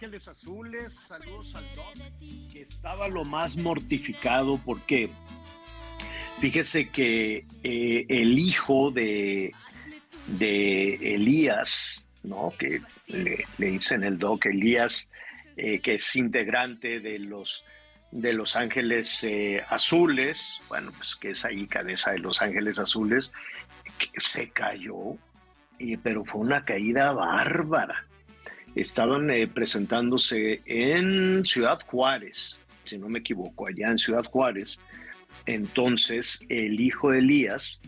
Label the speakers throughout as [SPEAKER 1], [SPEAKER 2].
[SPEAKER 1] Ángeles Azules. Saludos al Doc, que estaba lo más mortificado porque fíjese que eh, el hijo de, de Elías, ¿no? Que le, le dicen el Doc Elías, eh, que es integrante de los de Los Ángeles eh, Azules, bueno, pues que es ahí cabeza de Los Ángeles Azules, se cayó, pero fue una caída bárbara. Estaban eh, presentándose en Ciudad Juárez, si no me equivoco, allá en Ciudad Juárez. Entonces, el hijo de Elías,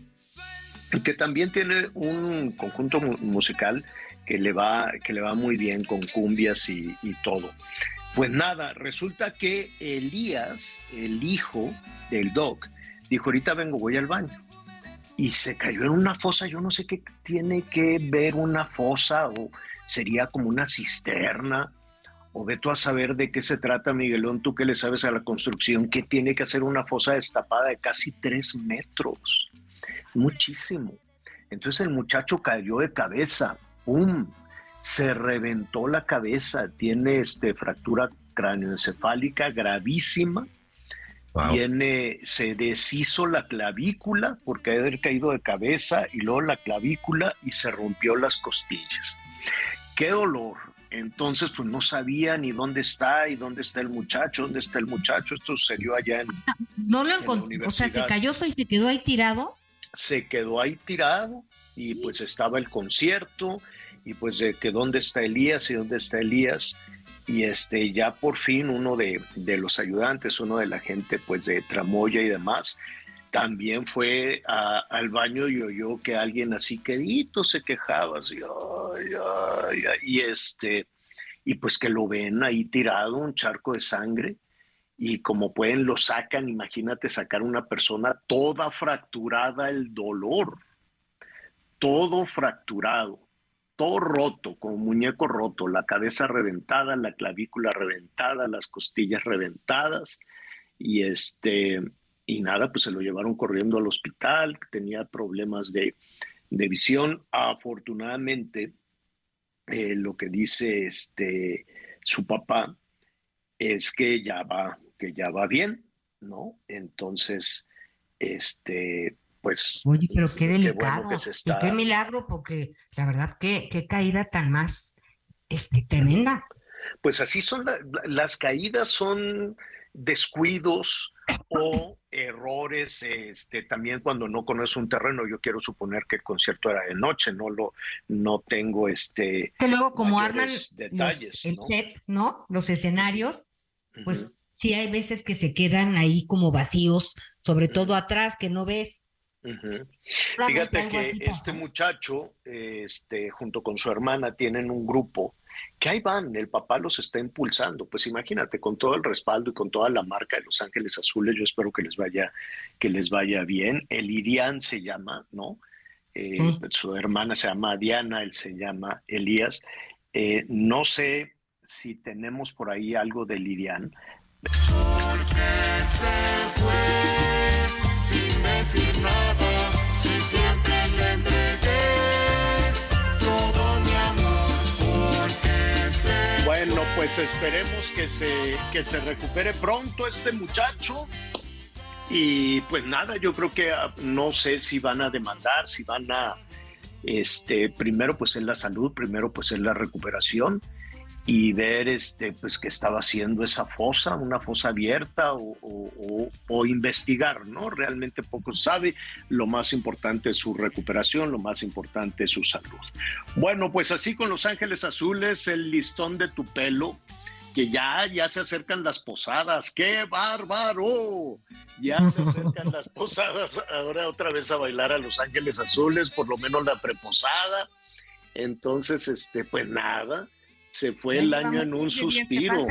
[SPEAKER 1] que también tiene un conjunto mu- musical que le va, que le va muy bien con cumbias y, y todo. Pues nada, resulta que Elías, el hijo del Doc, dijo, ahorita vengo, voy al baño. Y se cayó en una fosa, yo no sé qué tiene que ver una fosa o sería como una cisterna. O ve tú a saber de qué se trata, Miguelón, tú que le sabes a la construcción, que tiene que hacer una fosa destapada de casi tres metros. Muchísimo. Entonces el muchacho cayó de cabeza, ¡pum! Se reventó la cabeza, tiene este, fractura cráneoencefálica gravísima, tiene, se deshizo la clavícula porque haber caído de cabeza y luego la clavícula y se rompió las costillas. ¡Qué dolor! Entonces, pues no sabía ni dónde está y dónde está el muchacho, dónde está el muchacho. Esto sucedió allá en,
[SPEAKER 2] No lo encontró, o sea, se cayó y se quedó ahí tirado.
[SPEAKER 1] se quedó ahí tirado y pues estaba el concierto y pues de que dónde está Elías y dónde está Elías y este ya por fin uno de, de los ayudantes, uno de la gente pues de Tramoya y demás, también fue al baño y oyó que alguien así quedito se quejaba así, y este y pues que lo ven ahí tirado, un charco de sangre y como pueden lo sacan, imagínate sacar una persona toda fracturada el dolor, todo fracturado, todo roto, como muñeco roto, la cabeza reventada, la clavícula reventada, las costillas reventadas y este y nada, pues se lo llevaron corriendo al hospital, tenía problemas de, de visión, afortunadamente eh, lo que dice este su papá es que ya va, que ya va bien, ¿no? Entonces, este, pues.
[SPEAKER 2] Oye, pero qué
[SPEAKER 1] qué
[SPEAKER 2] delicado.
[SPEAKER 1] bueno que está.
[SPEAKER 2] qué milagro, porque la verdad, qué, qué caída tan más este, tremenda.
[SPEAKER 1] Pues así son la- la- las caídas, son descuidos o errores, este, también cuando no conoces un terreno. Yo quiero suponer que el concierto era de noche, no lo, no tengo este.
[SPEAKER 2] Que luego, como arman los-
[SPEAKER 1] detalles,
[SPEAKER 2] el
[SPEAKER 1] ¿no?
[SPEAKER 2] set, ¿no? Los escenarios, pues sí hay veces que se quedan ahí como vacíos, sobre todo atrás, que no ves. Solamente
[SPEAKER 1] Fíjate que este muchacho, este, junto con su hermana, tienen un grupo que ahí van, el papá los está impulsando. Pues imagínate, con todo el respaldo y con toda la marca de Los Ángeles Azules, yo espero que les vaya, que les vaya bien. El Irian se llama, ¿no? Eh,
[SPEAKER 2] Sí.
[SPEAKER 1] Su hermana se llama Diana, él se llama Elías. Eh, no sé si tenemos por ahí algo de Lidian.
[SPEAKER 3] se fue sin decir nada,
[SPEAKER 1] pues esperemos que se, que se recupere pronto este muchacho. Y pues nada, yo creo que ah, no sé si van a demandar, si van a, este, primero pues es la salud, primero pues es la recuperación y ver este pues que estaba haciendo esa fosa, una fosa abierta o, o- o investigar, ¿no? Realmente poco sabe, lo más importante es su recuperación, lo más importante es su salud. Bueno, pues así con Los Ángeles Azules, el listón de tu pelo, que ya, ya se acercan las posadas, ¡qué bárbaro! Ya se acercan las posadas, ahora otra vez a bailar a Los Ángeles Azules, por lo menos la preposada. Entonces, este, pues nada, se fue el año en un
[SPEAKER 2] llevamos 15 días que
[SPEAKER 1] suspiro.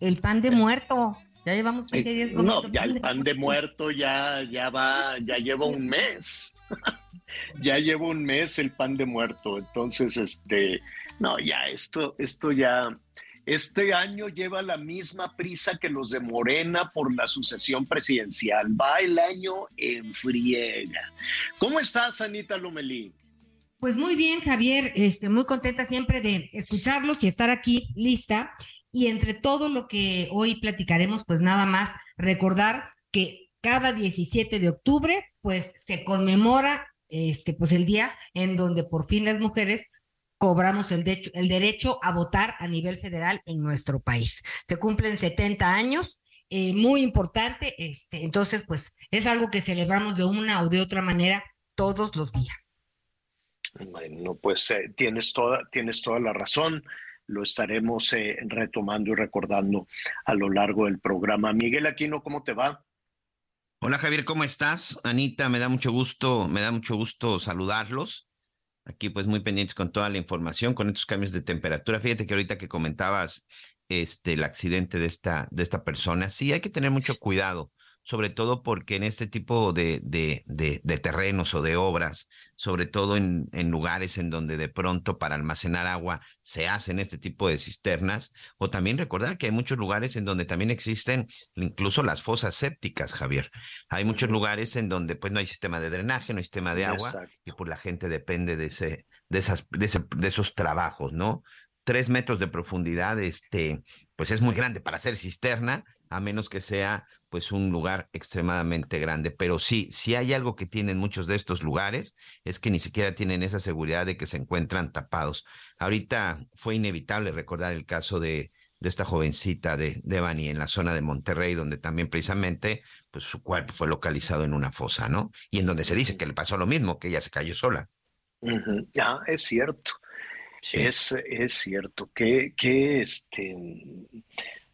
[SPEAKER 2] El pan de muerto. Ya llevamos 15 días comiendo
[SPEAKER 1] No, ya el pan de muerto ya, ya va, ya lleva un mes. ya lleva un mes el pan de muerto. Entonces, este, no, ya esto, esto ya, este año lleva la misma prisa que los de Morena por la sucesión presidencial. Va el año en friega. ¿Cómo estás, Anita Lomelí?
[SPEAKER 2] Pues muy bien, Javier, este, muy contenta siempre de escucharlos y estar aquí lista. Y entre todo lo que hoy platicaremos, pues nada más recordar que cada 17 de octubre, pues se conmemora este, pues el día en donde por fin las mujeres cobramos el, derecho, el derecho a votar a nivel federal en nuestro país. Se cumplen 70 años, eh, muy importante, este, entonces pues es algo que celebramos de una o de otra manera todos los días.
[SPEAKER 1] Bueno, pues eh, tienes, toda, tienes toda la razón. Lo estaremos eh, retomando y recordando a lo largo del programa. Miguel Aquino, ¿cómo te va?
[SPEAKER 4] Hola Javier, ¿cómo estás? Anita, me da mucho gusto, me da mucho gusto saludarlos. Aquí pues muy pendientes con toda la información, con estos cambios de temperatura. Fíjate que ahorita que comentabas este el accidente de esta de esta persona, sí hay que tener mucho cuidado, sobre todo porque en este tipo de de, de, de terrenos o de obras, sobre todo en, en lugares en donde de pronto para almacenar agua se hacen este tipo de cisternas, o también recordar que hay muchos lugares en donde también existen incluso las fosas sépticas, Javier. Hay muchos lugares en donde pues no hay sistema de drenaje, no hay sistema de agua
[SPEAKER 1] Exacto.
[SPEAKER 4] y pues la gente depende de ese, de esas, de, ese- de esos trabajos, ¿no? Tres metros de profundidad, este, pues es muy grande para hacer cisterna, a menos que sea pues un lugar extremadamente grande. Pero sí, si hay algo que tienen muchos de estos lugares, es que ni siquiera tienen esa seguridad de que se encuentran tapados. Ahorita fue inevitable recordar el caso de, de esta jovencita de, de Bani en la zona de Monterrey, donde también precisamente pues su cuerpo fue localizado en una fosa, ¿no? Y en donde se dice que le pasó lo mismo, que ella se cayó sola.
[SPEAKER 1] Ujú. Ah, es cierto.
[SPEAKER 4] Sí.
[SPEAKER 1] Es, es cierto que, que este,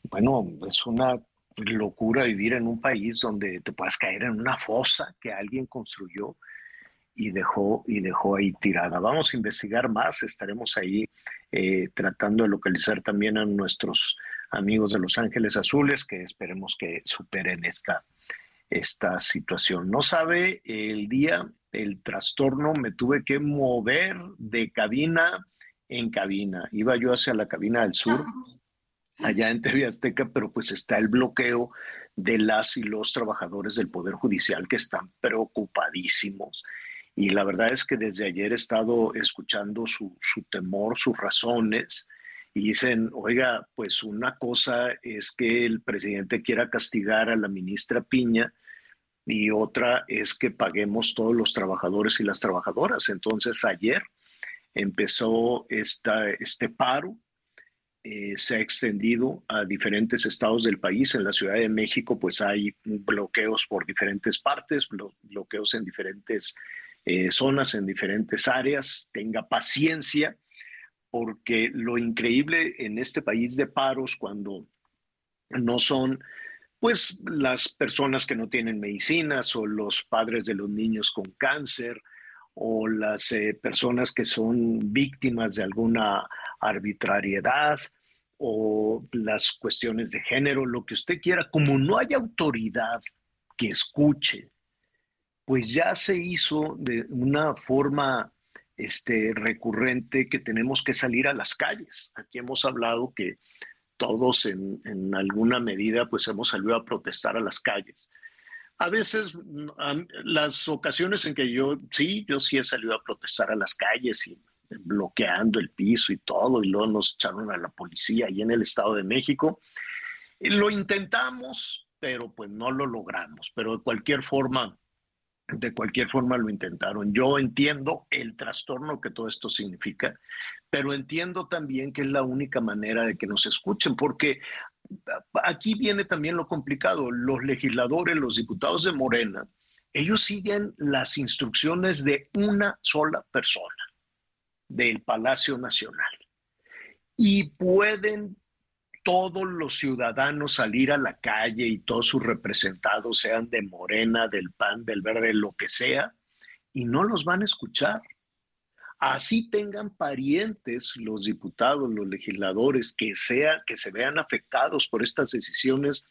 [SPEAKER 1] bueno, es una locura vivir en un país donde te puedas caer en una fosa que alguien construyó y dejó, y dejó ahí tirada. Vamos a investigar más, estaremos ahí eh, tratando de localizar también a nuestros amigos de Los Ángeles Azules, que esperemos que superen esta, esta situación. No sabe el día, el trastorno, me tuve que mover de cabina en cabina. Iba yo hacia la cabina del sur, allá en TV pero pues está el bloqueo de las y los trabajadores del Poder Judicial que están preocupadísimos. Y la verdad es que desde ayer he estado escuchando su, su temor, sus razones, y dicen, oiga, pues una cosa es que el presidente quiera castigar a la ministra Piña y otra es que paguemos todos los trabajadores y las trabajadoras. Entonces ayer empezó esta, este paro, eh, se ha extendido a diferentes estados del país. En la Ciudad de México, pues hay bloqueos por diferentes partes, blo- bloqueos en diferentes eh, zonas, en diferentes áreas. Tenga paciencia, porque lo increíble en este país de paros, cuando no son pues las personas que no tienen medicinas o los padres de los niños con cáncer o las eh, personas que son víctimas de alguna arbitrariedad o las cuestiones de género, lo que usted quiera, como no hay autoridad que escuche, pues ya se hizo de una forma este, recurrente que tenemos que salir a las calles. Aquí hemos hablado que todos en, en alguna medida pues hemos salido a protestar a las calles. A veces, mm, las ocasiones en que yo, sí, yo sí he salido a protestar a las calles y bloqueando el piso y todo, y luego nos echaron a la policía ahí en el Estado de México. Lo intentamos, pero pues no lo logramos, pero de cualquier forma, de cualquier forma lo intentaron. Yo entiendo el trastorno que todo esto significa, pero entiendo también que es la única manera de que nos escuchen, porque aquí viene también lo complicado. Los legisladores, los diputados de Morena, ellos siguen las instrucciones de una sola persona, del Palacio Nacional. Y pueden todos los ciudadanos salir a la calle y todos sus representados, sean de Morena, del PAN, del Verde, lo que sea, y no los van a escuchar. Así tengan parientes los diputados, los legisladores que sea que se vean afectados por estas decisiones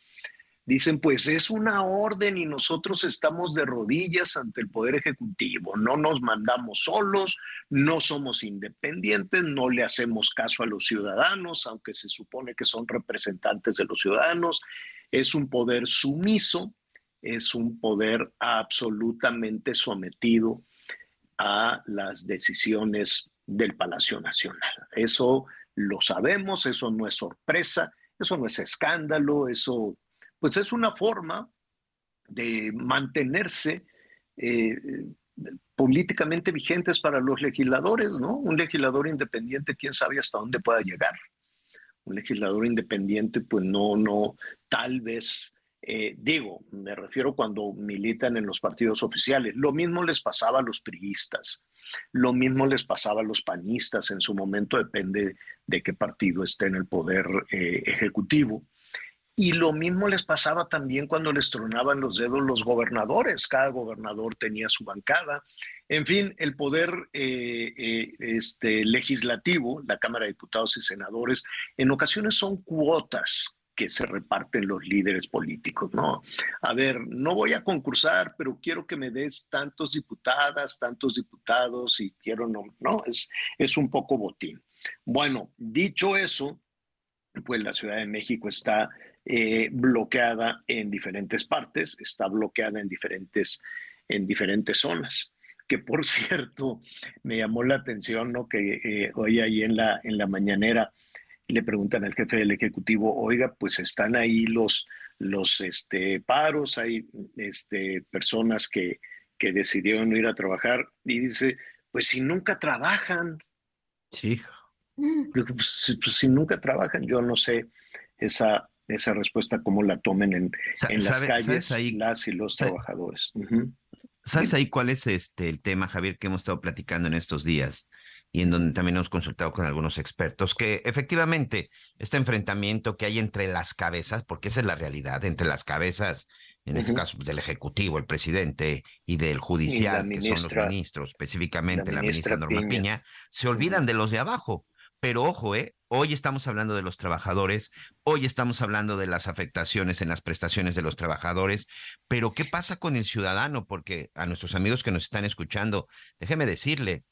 [SPEAKER 1] dicen, pues es una orden y nosotros estamos de rodillas ante el Poder Ejecutivo, no nos mandamos solos, no somos independientes, no le hacemos caso a los ciudadanos, aunque se supone que son representantes de los ciudadanos, es un poder sumiso, es un poder absolutamente sometido a las decisiones del Palacio Nacional. Eso lo sabemos, eso no es sorpresa, eso no es escándalo, eso pues es una forma de mantenerse eh, políticamente vigentes para los legisladores, ¿no? Un legislador independiente, quién sabe hasta dónde pueda llegar. Un legislador independiente, pues no, no, tal vez, eh, digo, me refiero cuando militan en los partidos oficiales. Lo mismo les pasaba a los priistas, lo mismo les pasaba a los panistas en su momento, depende de qué partido esté en el poder eh, ejecutivo. Y lo mismo les pasaba también cuando les tronaban los dedos los gobernadores. Cada gobernador tenía su bancada. En fin, el poder eh, eh, este, legislativo, la Cámara de Diputados y Senadores, en ocasiones son cuotas que se reparten los líderes políticos, ¿no? A ver, no voy a concursar, pero quiero que me des tantos diputadas, tantos diputados y quiero no, no, es, es un poco botín. Bueno, dicho eso, pues la Ciudad de México está eh, bloqueada en diferentes partes, está bloqueada en diferentes, en diferentes zonas. Que por cierto, me llamó la atención ¿no? que eh, hoy ahí en la, en la mañanera le preguntan al jefe del Ejecutivo, oiga, pues están ahí los, los este, paros, hay este, personas que, que decidieron ir a trabajar y dice, pues si nunca trabajan.
[SPEAKER 4] Sí.
[SPEAKER 1] Pues, pues, si nunca trabajan, yo no sé esa, esa respuesta, cómo la tomen en, en las calles las y los trabajadores.
[SPEAKER 4] ¿Sabes ahí cuál es este el tema, Javier, que hemos estado platicando en estos días? y en donde también hemos consultado con algunos expertos, que efectivamente este enfrentamiento que hay entre las cabezas, porque esa es la realidad, entre las cabezas, en este caso pues, del Ejecutivo, el presidente, y del Judicial, que son los ministros, específicamente la ministra, Norma Piña, se olvidan de los de abajo. Pero ojo, ¿eh? hoy estamos hablando de los trabajadores, hoy estamos hablando de las afectaciones en las prestaciones de los trabajadores, pero ¿qué pasa con el ciudadano? Porque a nuestros amigos que nos están escuchando, déjeme decirle,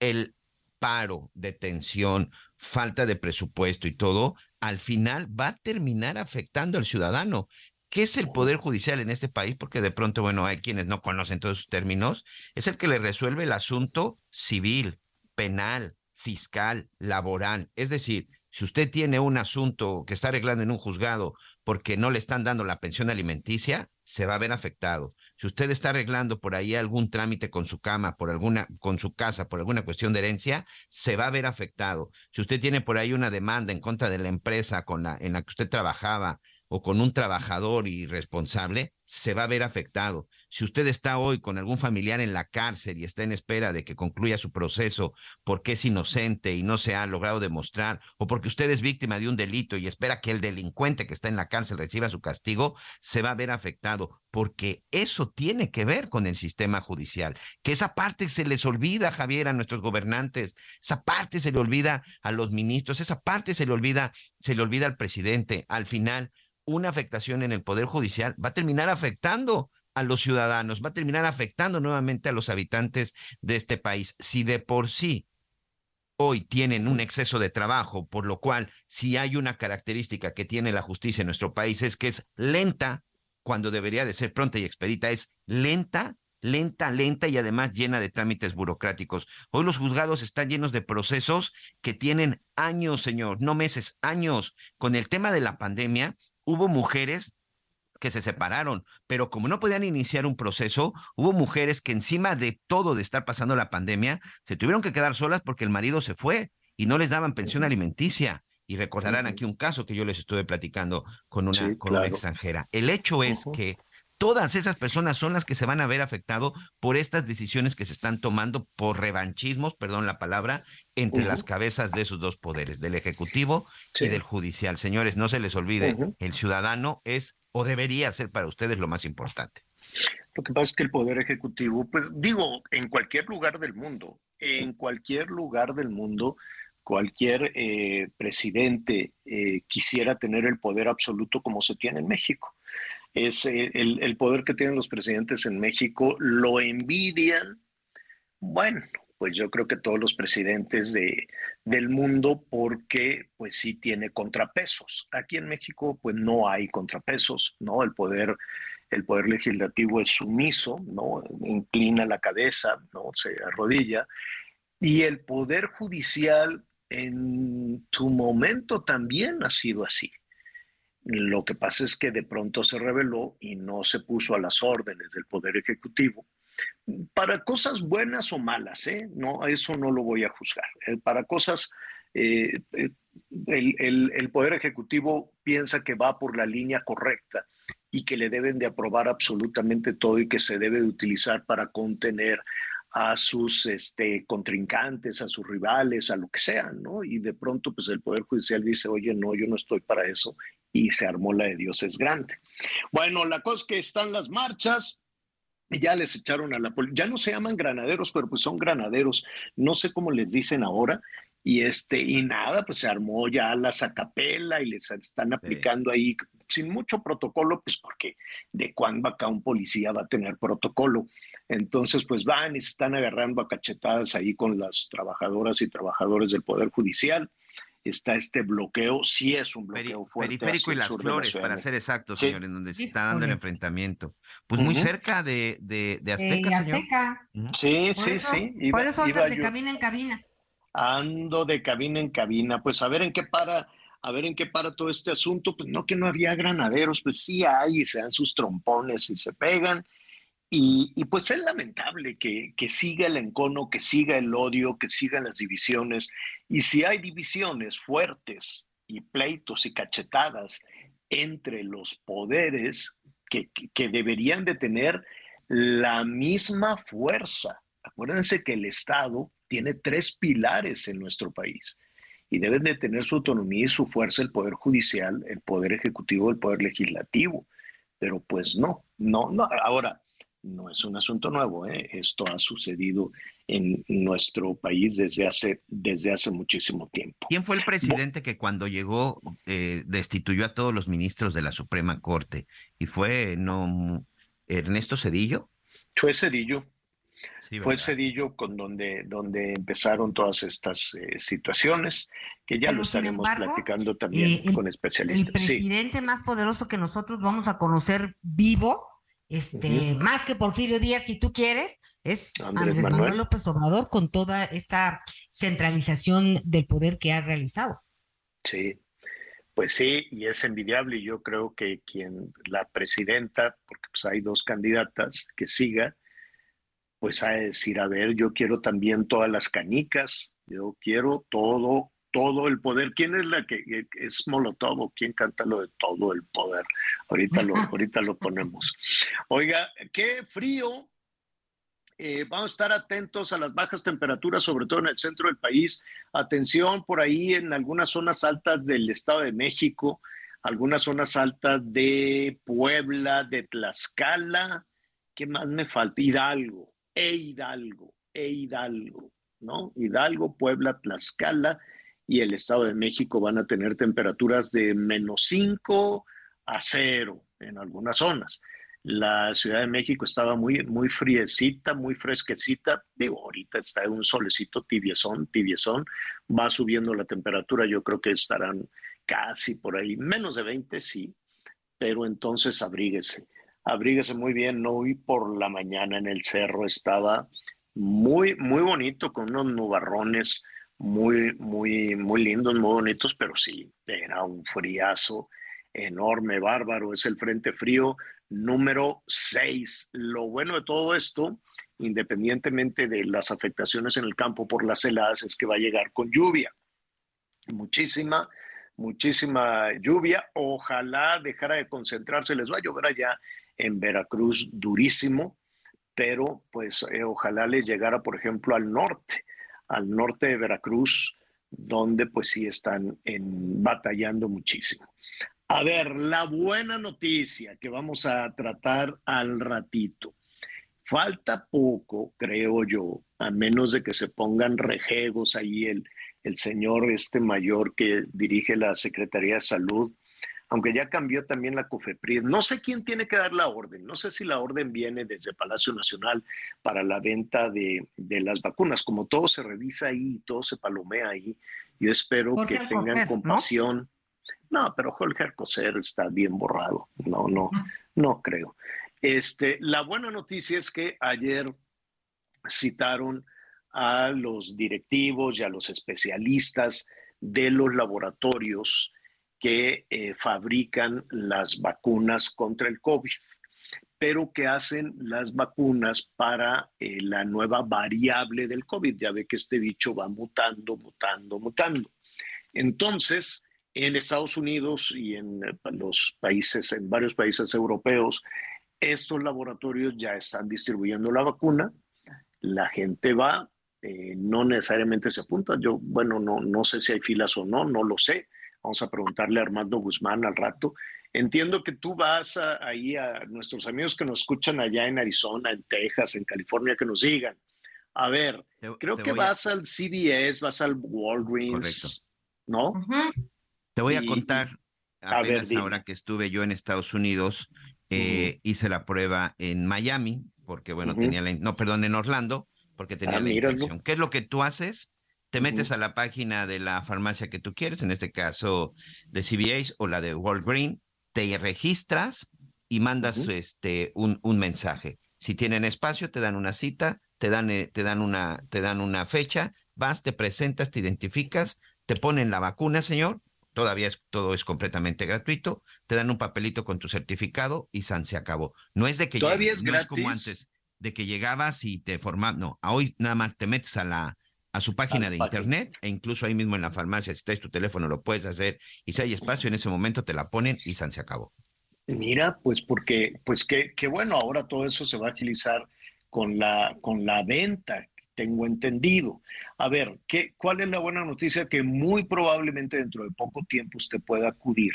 [SPEAKER 4] el paro, detención, falta de presupuesto y todo, al final va a terminar afectando al ciudadano. ¿Qué es el Poder Judicial en este país? Porque de pronto, bueno, hay quienes no conocen todos sus términos. Es el que le resuelve el asunto civil, penal, fiscal, laboral. Es decir, si usted tiene un asunto que está arreglando en un juzgado porque no le están dando la pensión alimenticia, se va a ver afectado. Si usted está arreglando por ahí algún trámite con su cama, por alguna, con su casa, por alguna cuestión de herencia, se va a ver afectado. Si usted tiene por ahí una demanda en contra de la empresa con la, en la que usted trabajaba o con un trabajador irresponsable, se va a ver afectado. Si usted está hoy con algún familiar en la cárcel y está en espera de que concluya su proceso porque es inocente y no se ha logrado demostrar, o porque usted es víctima de un delito y espera que el delincuente que está en la cárcel reciba su castigo, se va a ver afectado, porque eso tiene que ver con el sistema judicial. Que esa parte se les olvida, Javier, a nuestros gobernantes, esa parte se le olvida a los ministros, esa parte se le olvida, se le olvida al presidente. Al final, una afectación en el Poder Judicial va a terminar afectando a los ciudadanos, va a terminar afectando nuevamente a los habitantes de este país. Si de por sí hoy tienen un exceso de trabajo, por lo cual si hay una característica que tiene la justicia en nuestro país es que es lenta cuando debería de ser pronta y expedita, es lenta, lenta, lenta y además llena de trámites burocráticos. Hoy los juzgados están llenos de procesos que tienen años, señor, no meses, años. Con el tema de la pandemia, hubo mujeres que se separaron, pero como no podían iniciar un proceso, hubo mujeres que encima de todo de estar pasando la pandemia, se tuvieron que quedar solas porque el marido se fue y no les daban pensión alimenticia. Y recordarán aquí un caso que yo les estuve platicando con una,
[SPEAKER 1] Sí,
[SPEAKER 4] con una extranjera. El hecho es que todas esas personas son las que se van a ver afectado por estas decisiones que se están tomando por revanchismos, perdón la palabra, entre las cabezas de esos dos poderes, del Ejecutivo
[SPEAKER 1] Sí.
[SPEAKER 4] y del Judicial. Señores, no se les olvide, el ciudadano es o debería ser para ustedes lo más importante.
[SPEAKER 1] Lo que pasa es que el Poder Ejecutivo, pues digo, en cualquier lugar del mundo, en cualquier lugar del mundo, cualquier eh, presidente eh, quisiera tener el poder absoluto como se tiene en México. Es el, el poder que tienen los presidentes en México, lo envidian. Bueno, pues yo creo que todos los presidentes de, del mundo, porque pues sí tiene contrapesos. Aquí en México, pues no hay contrapesos, ¿no? El poder el poder legislativo es sumiso, ¿no? Inclina la cabeza, ¿no? Se arrodilla. Y el poder judicial en su momento también ha sido así. Lo que pasa es que de pronto se reveló y no se puso a las órdenes del poder ejecutivo para cosas buenas o malas, ¿eh? No, eso no lo voy a juzgar. Eh, para cosas, eh, eh, el, poder ejecutivo piensa que va por la línea correcta y que le deben de aprobar absolutamente todo y que se debe de utilizar para contener a sus este, contrincantes, a sus rivales, a lo que sea, ¿no? Y de pronto, pues el Poder Judicial dice, oye, no, yo no estoy para eso, y se armó la de Dios es grande. Bueno, la cosa es que están las marchas, y ya les echaron a la policía, ya no se llaman granaderos, pero pues son granaderos, no sé cómo les dicen ahora, y este, y nada, pues se armó ya la sacapela y les están aplicando ahí sin mucho protocolo, pues porque de cuándo acá un policía va a tener protocolo. Entonces, pues van y se están agarrando a cachetadas ahí con las trabajadoras y trabajadores del Poder Judicial. Está este bloqueo, sí es un bloqueo
[SPEAKER 4] Peri-
[SPEAKER 1] fuerte.
[SPEAKER 4] periférico y las flores, para ser exactos,
[SPEAKER 1] Sí.
[SPEAKER 4] señores, donde se está dando el enfrentamiento. Pues muy cerca de, de, de
[SPEAKER 2] Eh,
[SPEAKER 4] Azteca, señor.
[SPEAKER 2] Azteca.
[SPEAKER 1] Sí,
[SPEAKER 2] Por
[SPEAKER 1] sí,
[SPEAKER 2] eso,
[SPEAKER 1] sí. Iba-
[SPEAKER 2] por eso andas de
[SPEAKER 1] yo-
[SPEAKER 2] cabina en cabina.
[SPEAKER 1] ando de cabina en cabina, pues a ver en qué para, a ver en qué para todo este asunto, pues no que no había granaderos, pues sí hay, y se dan sus trompones y se pegan, y, pues es lamentable que, que siga el encono, que siga el odio, que sigan las divisiones, y si hay divisiones fuertes y pleitos y cachetadas entre los poderes que, que- que deberían de tener la misma fuerza. Acuérdense que el Estado tiene tres pilares en nuestro país y deben de tener su autonomía y su fuerza el Poder Judicial, el Poder Ejecutivo, el Poder Legislativo. Pero pues no, no, no. Ahora, no es un asunto nuevo, ¿eh? esto ha sucedido en nuestro país desde hace, desde hace muchísimo tiempo.
[SPEAKER 4] ¿Quién fue el presidente que cuando llegó eh, destituyó a todos los ministros de la Suprema Corte? Y fue no Ernesto Cedillo.
[SPEAKER 1] Fue Cedillo,
[SPEAKER 4] Sí,
[SPEAKER 1] fue. Cedillo con donde, donde empezaron todas estas eh, situaciones, que ya
[SPEAKER 2] Pero,
[SPEAKER 1] lo estaremos
[SPEAKER 2] embargo,
[SPEAKER 1] platicando también
[SPEAKER 2] eh, el-
[SPEAKER 1] con
[SPEAKER 2] El
[SPEAKER 1] especialistas. Sí.
[SPEAKER 2] presidente más poderoso que nosotros vamos a conocer vivo, este, más que Porfirio Díaz, si tú quieres, es
[SPEAKER 1] Andrés
[SPEAKER 2] Andrés, Manuel.
[SPEAKER 1] Manuel.
[SPEAKER 2] López Obrador con toda esta centralización del poder que ha realizado.
[SPEAKER 1] Sí, pues sí, y es envidiable. y Yo creo que quien la presidenta, porque pues hay dos candidatas, que siga, pues a decir, a ver, yo quiero también todas las canicas, yo quiero todo, todo el poder. ¿Quién es la que es Molotov o quién canta lo de todo el poder? Ahorita lo, ahorita lo ponemos. Oiga, qué frío. Eh, vamos a estar atentos a las bajas temperaturas, sobre todo en el centro del país. Atención por ahí en algunas zonas altas del Estado de México, algunas zonas altas de Puebla, de Tlaxcala. ¿Qué más me falta? Hidalgo, e Hidalgo, e Hidalgo, ¿no? Hidalgo, Puebla, Tlaxcala y el Estado de México van a tener temperaturas de menos 5 a 0 en algunas zonas. La Ciudad de México estaba muy, muy friecita, muy fresquecita. Digo, ahorita está un solecito tibiezón, tibiezón. Va subiendo la temperatura. Yo creo que estarán casi por ahí, menos de 20, sí. Pero entonces abríguese. abríguese muy bien. Vi por la mañana en el cerro, estaba muy, muy bonito, con unos nubarrones muy, muy, muy lindos, muy bonitos, pero sí, era un friazo enorme, bárbaro. Es el Frente Frío número 6. Lo bueno de todo esto, independientemente de las afectaciones en el campo por las heladas, es que va a llegar con lluvia. Muchísima, muchísima lluvia. Ojalá dejara de concentrarse. Les va a llover allá en Veracruz durísimo, pero pues eh, ojalá les llegara, por ejemplo, al norte, al norte de Veracruz, donde pues sí están en, batallando muchísimo. A ver, la buena noticia que vamos a tratar al ratito. Falta poco, creo yo, a menos de que se pongan rejegos ahí el, el señor este mayor que dirige la Secretaría de Salud, aunque ya cambió también la COFEPRIS. No sé quién tiene que dar la orden, no sé si la orden viene desde Palacio Nacional para la venta de, de las vacunas. Como todo se revisa ahí, todo se palomea ahí, yo espero
[SPEAKER 2] Jorge
[SPEAKER 1] que tengan compasión. ¿no? pero Jorge Alcocer está bien borrado. No, no, no creo. Este, la buena noticia es que ayer citaron a los directivos y a los especialistas de los laboratorios que eh, fabrican las vacunas contra el COVID, pero que hacen las vacunas para eh, la nueva variable del COVID. Ya ve que este bicho va mutando, mutando, mutando. Entonces, en Estados Unidos y en eh, los países, en varios países europeos, estos laboratorios ya están distribuyendo la vacuna. La gente va, no necesariamente se apunta. Yo, bueno, no, no sé si hay filas o no, no lo sé. Vamos a preguntarle a Armando Guzmán al rato. Entiendo que tú vas a- ahí a nuestros amigos que nos escuchan allá en Arizona, en Texas, en California, que nos digan. A ver,
[SPEAKER 4] Te-
[SPEAKER 1] creo
[SPEAKER 4] te
[SPEAKER 1] que
[SPEAKER 4] a-
[SPEAKER 1] vas al CVS, vas al Walgreens,
[SPEAKER 4] Correcto.
[SPEAKER 1] ¿no?
[SPEAKER 4] Te voy a contar,
[SPEAKER 1] a ver,
[SPEAKER 4] apenas ahora que estuve yo en Estados Unidos, eh, hice la prueba en Miami, porque bueno, tenía la, no, perdón, en Orlando, porque tenía
[SPEAKER 1] Ah,
[SPEAKER 4] la
[SPEAKER 1] míralo.
[SPEAKER 4] infección. ¿Qué es lo que tú haces? Te metes a la página de la farmacia que tú quieres, en este caso de CVS o la de Walgreens, te registras y mandas este, un, un mensaje. Si tienen espacio, te dan una cita, te dan, eh, te, dan una, te dan una fecha, vas, te presentas, te identificas, te ponen la vacuna, señor, todavía es, todo es completamente gratuito, te dan un papelito con tu certificado y San se acabó. No es de que
[SPEAKER 1] ¿Todavía es
[SPEAKER 4] no es como antes, de que llegabas y te formaban, no, a hoy nada más te metes a la a su página de
[SPEAKER 1] página.
[SPEAKER 4] internet e incluso ahí mismo en la farmacia, si traes tu teléfono lo puedes hacer y si hay espacio en ese momento te la ponen y San se acabó.
[SPEAKER 1] Mira, pues porque, pues que, que bueno, ahora todo eso se va a agilizar con la, con la venta, tengo entendido. A ver, ¿qué, ¿cuál es la buena noticia? Que muy probablemente dentro de poco tiempo usted pueda acudir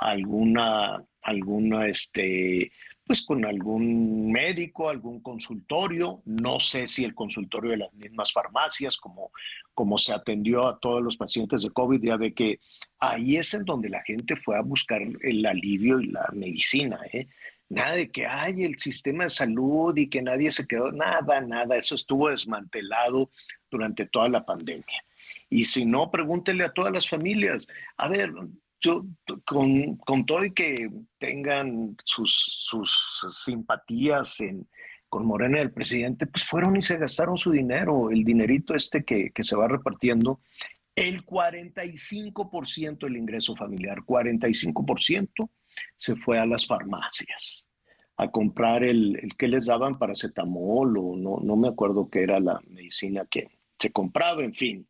[SPEAKER 1] a alguna, alguna, este, pues con algún médico, algún consultorio. No sé si el consultorio de las mismas farmacias, como, como se atendió a todos los pacientes de COVID, ya ve que ahí es en donde la gente fue a buscar el alivio y la medicina, ¿eh? Nada de que hay el sistema de salud y que nadie se quedó, nada, nada, eso estuvo desmantelado durante toda la pandemia. Y si no, pregúntele a todas las familias, a ver, yo con, con todo y que tengan sus, sus simpatías en, con Morena y el presidente, pues fueron y se gastaron su dinero, el dinerito este que, que se va repartiendo, el 45% del ingreso familiar, 45% se fue a las farmacias a comprar el, el que les daban paracetamol o no, no me acuerdo qué era la medicina que se compraba, en fin.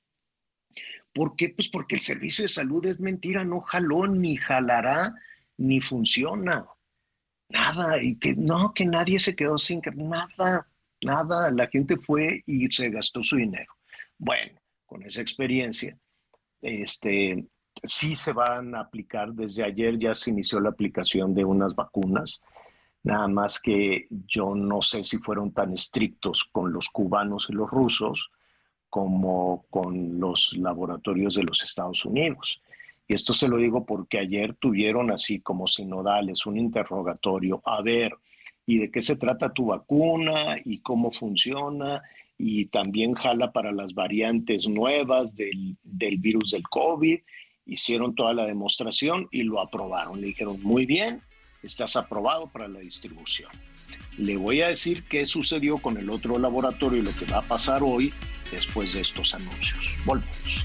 [SPEAKER 1] ¿Por qué? Pues porque el servicio de salud es mentira, no jaló, ni jalará, ni funciona. Nada, y que no, que nadie se quedó sin nada, nada, la gente fue y se gastó su dinero. Bueno, con esa experiencia, este, sí se van a aplicar, desde ayer ya se inició la aplicación de unas vacunas, nada más que yo no sé si fueron tan estrictos con los cubanos y los rusos como con los laboratorios de los Estados Unidos. Y esto se lo digo porque ayer tuvieron así como sinodales un interrogatorio, a ver, ¿y de qué se trata tu vacuna? ¿Y cómo funciona? Y también jala para las variantes nuevas del, del virus del COVID. Hicieron toda la demostración y lo aprobaron. Le dijeron, muy bien, estás aprobado para la distribución. Le voy a decir qué sucedió con el otro laboratorio y lo que va a pasar hoy después de estos anuncios. Volvemos.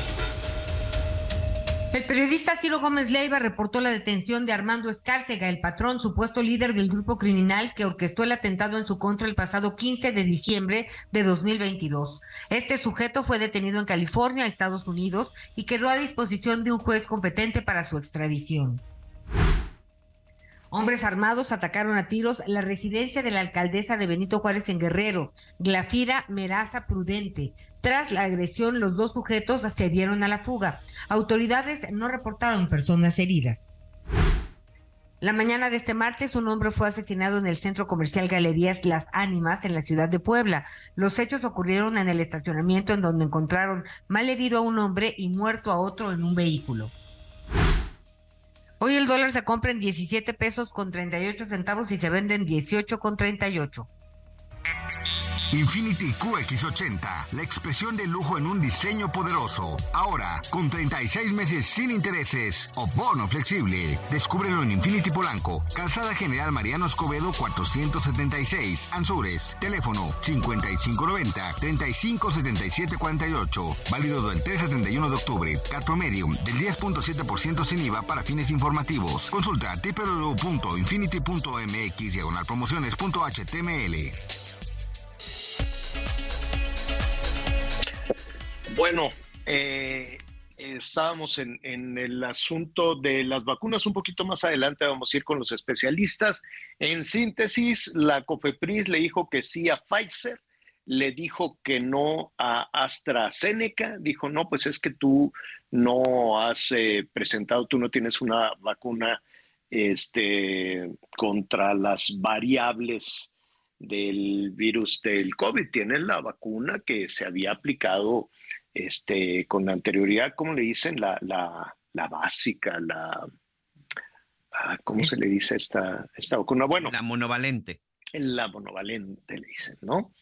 [SPEAKER 2] El periodista Ciro Gómez Leiva reportó la detención de Armando Escárcega, el patrón, supuesto líder del grupo criminal que orquestó el atentado en su contra el pasado 15 de diciembre de 2022. Este sujeto fue detenido en California, Estados Unidos, y quedó a disposición de un juez competente para su extradición. Hombres armados atacaron a tiros la residencia de la alcaldesa de Benito Juárez en Guerrero, Glafira Meraza Prudente. Tras la agresión, los dos sujetos se dieron a la fuga. Autoridades no reportaron personas heridas. La mañana de este martes, un hombre fue asesinado en el centro comercial Galerías Las Ánimas en la ciudad de Puebla. Los hechos ocurrieron en el estacionamiento en donde encontraron mal herido a un hombre y muerto a otro en un vehículo. Hoy el dólar se compra en 17 pesos con 38 centavos y se vende en 18 con 38.
[SPEAKER 5] Infinity QX80, la expresión de lujo en un diseño poderoso. Ahora, con 36 meses sin intereses o bono flexible. Descúbrelo en Infinity Polanco, Calzada General Mariano Escobedo 476, Anzures. Teléfono 5590-357748. Válido del 3 al 31 de octubre. Cat promedio del 10.7% sin IVA para fines informativos. Consulta www.infinity.mx diagonal.
[SPEAKER 1] Bueno, eh, estábamos en, en, el asunto de las vacunas un poquito más adelante, vamos a ir con los especialistas. En síntesis, la COFEPRIS le dijo que sí a Pfizer, le dijo que no a AstraZeneca, dijo, no, pues es que tú no has eh, presentado, tú no tienes una vacuna este, contra las variables del virus del COVID, tienes la vacuna que se había aplicado este, con anterioridad, ¿cómo le dicen? La, la, la básica, la... Ah, ¿Cómo se le dice esta, esta vacuna? Bueno.
[SPEAKER 4] La monovalente.
[SPEAKER 1] La monovalente, le dicen, ¿no?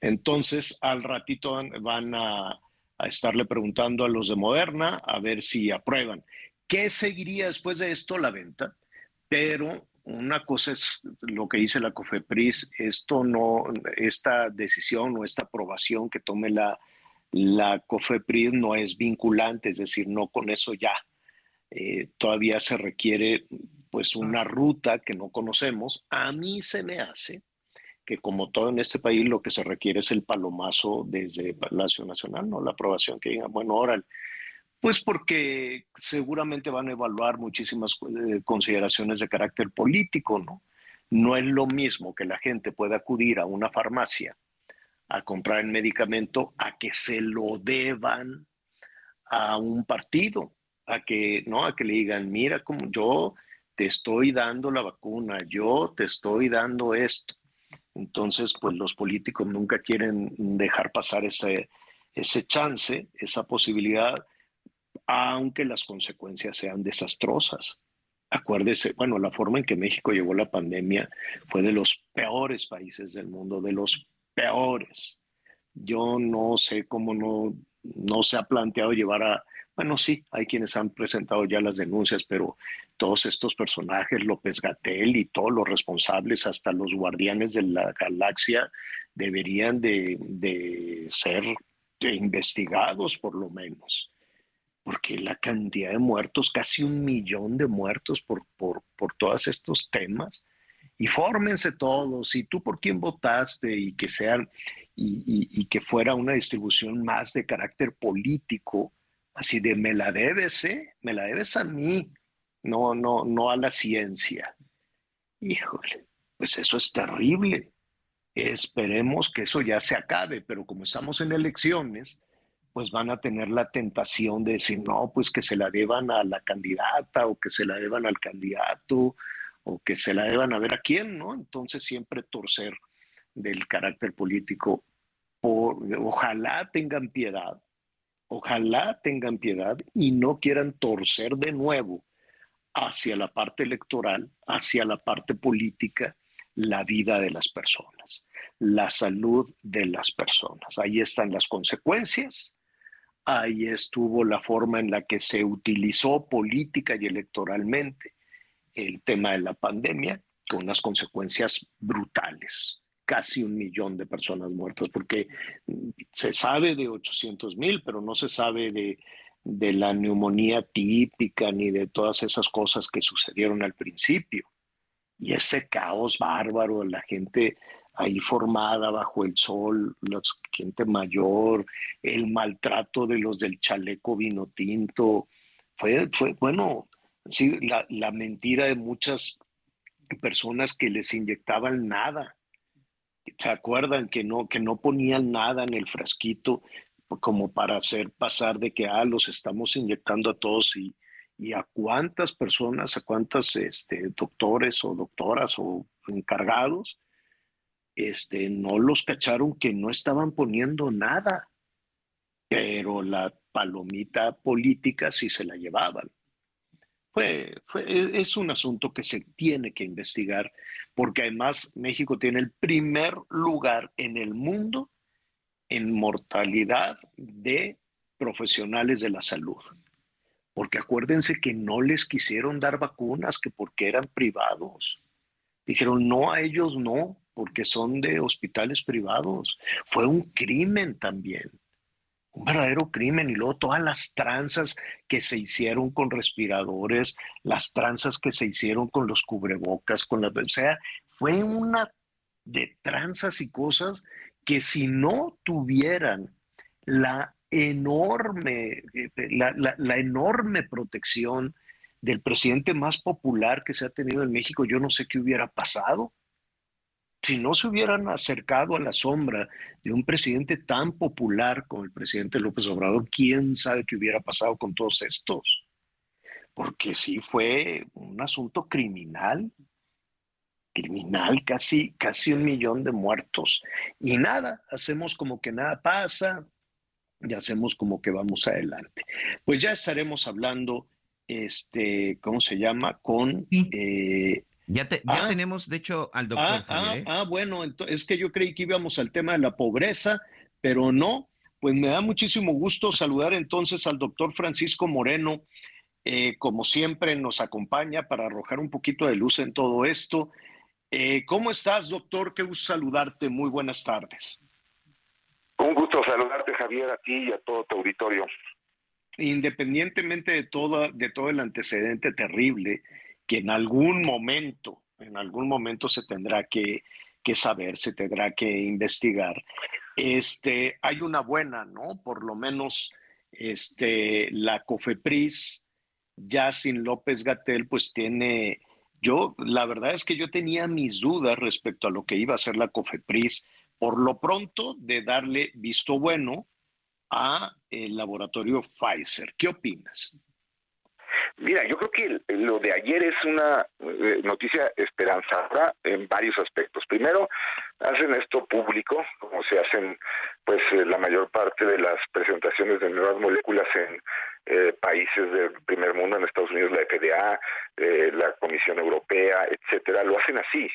[SPEAKER 1] Entonces, al ratito van a, a estarle preguntando a los de Moderna a ver si aprueban. ¿Qué seguiría después de esto? La venta. Pero una cosa es lo que dice la COFEPRIS, esto no, esta decisión o esta aprobación que tome la, la COFEPRIS no es vinculante, es decir, no con eso ya. Eh, todavía se requiere pues una ruta que no conocemos. A mí se me hace que como todo en este país lo que se requiere es el palomazo desde Palacio Nacional, no la aprobación que digan, bueno, ahora, pues porque seguramente van a evaluar muchísimas eh, consideraciones de carácter político, ¿no? No es lo mismo que la gente pueda acudir a una farmacia a comprar el medicamento a que se lo deban a un partido, a que no, a que le digan, mira como yo te estoy dando la vacuna, yo te estoy dando esto. Entonces, pues los políticos nunca quieren dejar pasar ese, ese chance, esa posibilidad, aunque las consecuencias sean desastrosas. Acuérdese, bueno, la forma en que México llevó la pandemia fue de los peores países del mundo, de los peores. Yo no sé cómo no no se ha planteado llevar a, bueno, sí, hay quienes han presentado ya las denuncias, pero todos estos personajes, López Gatel y todos los responsables, hasta los guardianes de la galaxia, deberían de, de ser investigados por lo menos. Porque la cantidad de muertos, casi un millón de muertos por, por, por todos estos temas, y fórmense todos, y tú por quién votaste, y que sean, y, que fuera una distribución más de carácter político, así de me la debes, ¿eh? Me la debes a mí, no, no, no a la ciencia. Híjole, pues eso es terrible. Esperemos que eso ya se acabe, pero como estamos en elecciones, pues van a tener la tentación de decir, no, pues que se la deban a la candidata o que se la deban al candidato o que se la deban a ver a quién, ¿no? Entonces siempre torcer del carácter político. Por, ojalá tengan piedad, ojalá tengan piedad y no quieran torcer de nuevo hacia la parte electoral, hacia la parte política, la vida de las personas, la salud de las personas. Ahí están las consecuencias, ahí estuvo la forma en la que se utilizó política y electoralmente el tema de la pandemia, con unas consecuencias brutales casi un millón de personas muertas, porque se sabe de 800 mil, pero no se sabe de, de la neumonía típica ni de todas esas cosas que sucedieron al principio. Y ese caos bárbaro, la gente ahí formada bajo el sol, la gente mayor, el maltrato de los del chaleco vino tinto, fue, fue bueno, sí, la, la mentira de muchas personas que les inyectaban nada. ¿Se acuerdan que no, que no ponían nada en el frasquito como para hacer pasar de que ah, los estamos inyectando a todos y, y a cuántas personas, a cuántas este, doctores o doctoras o encargados, este, no los cacharon que no estaban poniendo nada, pero la palomita política sí se la llevaban. Fue, fue, es un asunto que se tiene que investigar, porque además México tiene el primer lugar en el mundo en mortalidad de profesionales de la salud. Porque acuérdense que no les quisieron dar vacunas, que porque eran privados. Dijeron, no, a ellos no, porque son de hospitales privados. Fue un crimen también, un verdadero crimen. Y luego todas las tranzas que se hicieron con respiradores, las tranzas que se hicieron con los cubrebocas, con la... O sea, fue una de tranzas y cosas que si no tuvieran la enorme, eh, la, enorme protección del presidente más popular que se ha tenido en México, yo no sé qué hubiera pasado. Si no se hubieran acercado a la sombra de un presidente tan popular como el presidente López Obrador, quién sabe qué hubiera pasado con todos estos. Porque sí fue un asunto criminal, criminal, casi, casi un millón de muertos. Y nada, hacemos como que nada pasa y hacemos como que vamos adelante. Pues ya estaremos hablando, este, ¿cómo se llama? Con... Eh,
[SPEAKER 4] ya, ya ah. tenemos, de hecho, al doctor.
[SPEAKER 1] Ah, ah, ¿eh? ah, bueno, es que yo creí que íbamos al tema de la pobreza, pero no. Pues me da muchísimo gusto saludar entonces al doctor Francisco Moreno. Eh, como siempre, nos acompaña para arrojar un poquito de luz en todo esto. Eh, ¿Cómo estás, doctor? Qué gusto saludarte. Muy buenas tardes.
[SPEAKER 6] Un gusto saludarte, Javier, a ti y a todo tu auditorio.
[SPEAKER 1] Independientemente de todo, de todo el antecedente terrible que en algún momento, en algún momento se tendrá que, que saber, se tendrá que investigar. Este, hay una buena, ¿no? Por lo menos este, la COFEPRIS, ya sin López Gatel, pues tiene yo, la verdad es que yo tenía mis dudas respecto a lo que iba a hacer la COFEPRIS, por lo pronto de darle visto bueno a el laboratorio Pfizer. ¿Qué opinas?
[SPEAKER 6] Mira, yo creo que lo de ayer es una eh, noticia esperanzadora en varios aspectos. Primero, hacen esto público, como se hacen pues eh, la mayor parte de las presentaciones de nuevas moléculas en eh, países del primer mundo, en Estados Unidos la FDA, la Comisión Europea, etcétera, lo hacen así.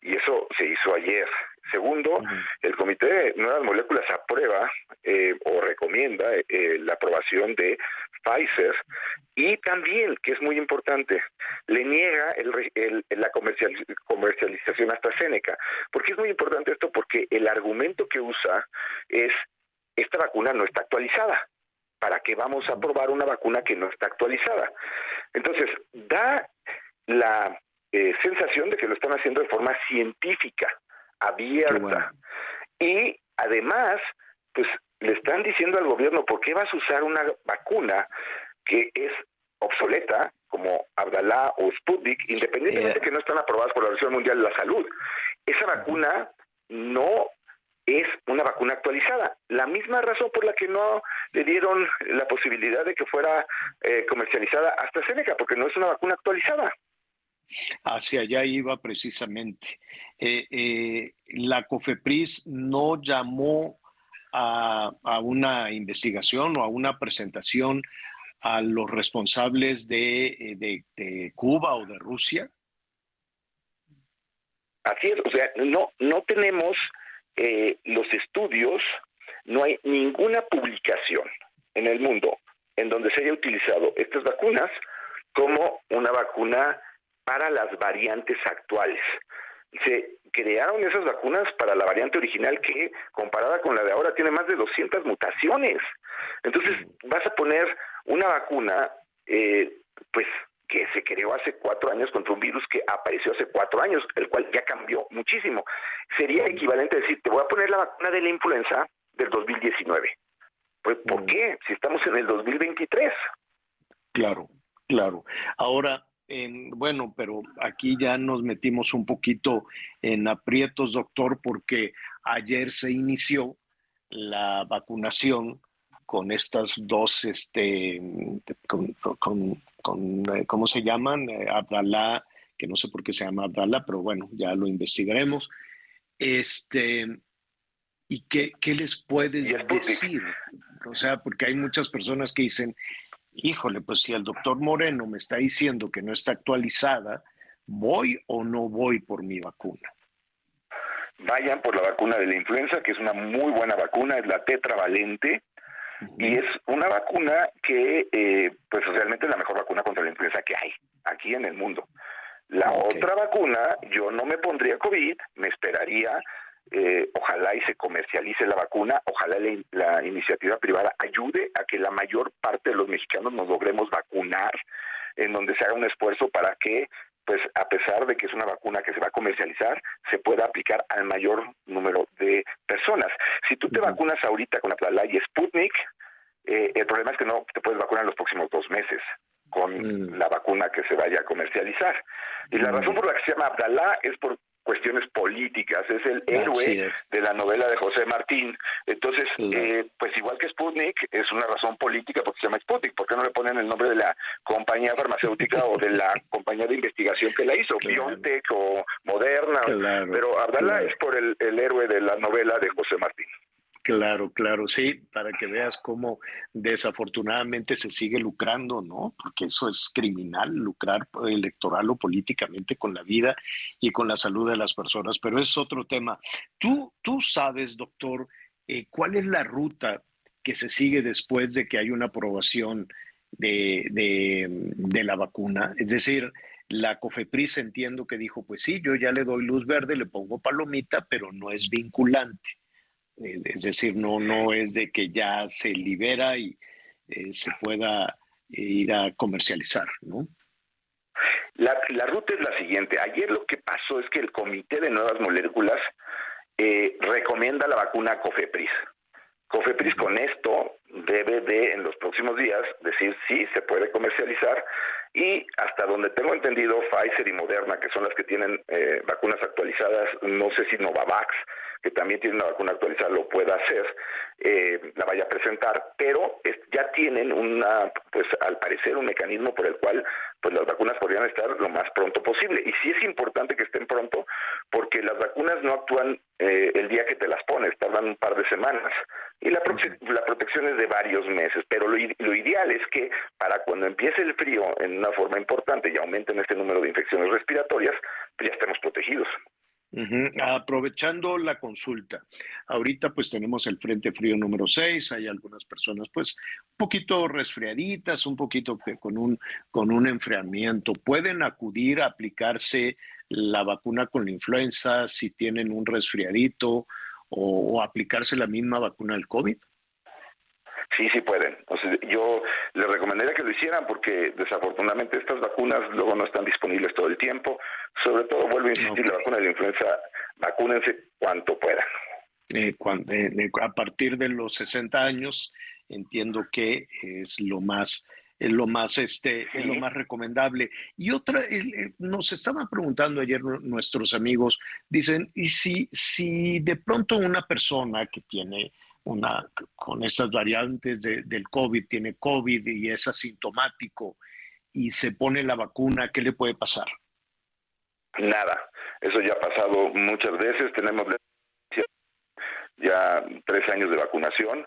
[SPEAKER 6] Y eso se hizo ayer. Segundo, el Comité de Nuevas Moléculas aprueba eh, o recomienda eh, la aprobación de Pfizer y también, que es muy importante, le niega el, la comercial, comercialización hasta AstraZeneca. ¿Por qué es muy importante esto? Porque el argumento que usa es, esta vacuna no está actualizada. ¿Para qué vamos a probar una vacuna que no está actualizada? Entonces, da la eh, sensación de que lo están haciendo de forma científica, abierta. Y además, pues le están diciendo al gobierno, ¿por qué vas a usar una vacuna que es obsoleta, como Abdalá o Sputnik, independientemente de que no están aprobadas por la Organización Mundial de la Salud? Esa vacuna no es una vacuna actualizada. La misma razón por la que no le dieron la posibilidad de que fuera eh, comercializada hasta Seneca, porque no es una vacuna actualizada.
[SPEAKER 1] Hacia allá iba precisamente. Eh, eh, la COFEPRIS no llamó a, una investigación o a una presentación a los responsables de, de Cuba o de Rusia.
[SPEAKER 6] Así es, o sea, no, no tenemos eh, los estudios, no hay ninguna publicación en el mundo en donde se haya utilizado estas vacunas como una vacuna para las variantes actuales. Se crearon esas vacunas para la variante original que, comparada con la de ahora, tiene más de 200 mutaciones. Entonces, vas a poner una vacuna, eh, pues que se creó hace cuatro años contra un virus que apareció hace cuatro años, el cual ya cambió muchísimo. Sería equivalente a decir, te voy a poner la vacuna de la influenza del 2019. Pues, ¿por qué? Si estamos en el 2023.
[SPEAKER 1] Claro, claro. Ahora, bueno, pero aquí ya nos metimos un poquito en aprietos, doctor, porque ayer se inició la vacunación con estas dos, este, con, eh, ¿cómo se llaman? Eh, Abdalá, que no sé por qué se llama Abdalá, pero bueno, ya lo investigaremos. Este, ¿Y qué, qué les puedes decir? O sea, porque hay muchas personas que dicen, híjole, pues si el doctor Moreno me está diciendo que no está actualizada, ¿voy o no voy por mi vacuna?
[SPEAKER 6] Vayan por la vacuna de la influenza, que es una muy buena vacuna, es la tetravalente, y es una vacuna que, eh, pues realmente es la mejor vacuna contra la influenza que hay aquí en el mundo. La otra vacuna, yo no me pondría COVID, me esperaría, eh, ojalá y se comercialice la vacuna, ojalá la, iniciativa privada ayude a que la mayor parte de los mexicanos nos logremos vacunar, en donde se haga un esfuerzo para que pues a pesar de que es una vacuna que se va a comercializar, se pueda aplicar al mayor número de personas. Si tú te vacunas ahorita con la y Sputnik, eh, el problema es que no te puedes vacunar en los próximos dos meses con mm. la vacuna que se vaya a comercializar. Y la mm. razón por la que se llama Abdalá es por cuestiones políticas, es el héroe de la novela de José Martín. Entonces, eh, pues igual que Sputnik, es una razón política porque se llama Sputnik. ¿Por qué no le ponen el nombre de la compañía farmacéutica o de la compañía de investigación que la hizo? BioNTech o Moderna. Pero Abdala es por el, el héroe de la novela de José Martín.
[SPEAKER 1] Claro, claro, sí, para que veas cómo desafortunadamente se sigue lucrando, ¿no? Porque eso es criminal, lucrar electoral o políticamente con la vida y con la salud de las personas, pero es otro tema. Tú, tú sabes, doctor, eh, cuál es la ruta que se sigue después de que hay una aprobación de, de la vacuna. Es decir, la COFEPRIS entiendo que dijo, pues sí, yo ya le doy luz verde, le pongo palomita, pero no es vinculante. Eh, es decir, no, no es de que ya se libera y eh, se pueda eh, ir a comercializar, ¿no?
[SPEAKER 6] La, ruta es la siguiente. Ayer lo que pasó es que el Comité de Nuevas Moléculas recomienda la vacuna COFEPRIS. COFEPRIS con esto debe de en los próximos días decir si se puede comercializar y hasta donde tengo entendido Pfizer y Moderna, que son las que tienen vacunas actualizadas, no sé si Novavax, que también tiene una vacuna actualizada lo pueda hacer, eh, la vaya a presentar, pero ya tienen una, pues al parecer un mecanismo por el cual pues las vacunas podrían estar lo más pronto posible. Y sí es importante que estén pronto, porque las vacunas no actúan eh, el día que te las pones, tardan un par de semanas. Y la, la protección es de varios meses, pero lo, lo ideal es que para cuando empiece el frío en una forma importante y aumenten este número de infecciones respiratorias, pues ya estemos protegidos.
[SPEAKER 1] Aprovechando la consulta, ahorita pues tenemos el Frente Frío número 6, hay algunas personas pues un poquito resfriaditas, un poquito con un, con un enfriamiento. ¿Pueden acudir a aplicarse la vacuna con la influenza si tienen un resfriadito o, o aplicarse la misma vacuna del COVID?
[SPEAKER 6] Sí, sí pueden. Sea, yo les recomendaría que lo hicieran porque desafortunadamente estas vacunas luego no están disponibles todo el tiempo. Sobre todo, vuelvo a insistir, la vacuna de la influenza, vacúnense cuanto puedan.
[SPEAKER 1] Eh, eh, eh, a partir de los 60 años, entiendo que es lo más, es lo más, este, es lo más recomendable. Y otra, nos estaban preguntando ayer nu- nuestros amigos, dicen, ¿y si, si de pronto una persona que tiene una, con estas variantes de- del COVID, tiene COVID y es asintomático y se pone la vacuna, ¿qué le puede pasar?
[SPEAKER 6] Nada. Eso ya ha pasado muchas veces. Tenemos ya tres años de vacunación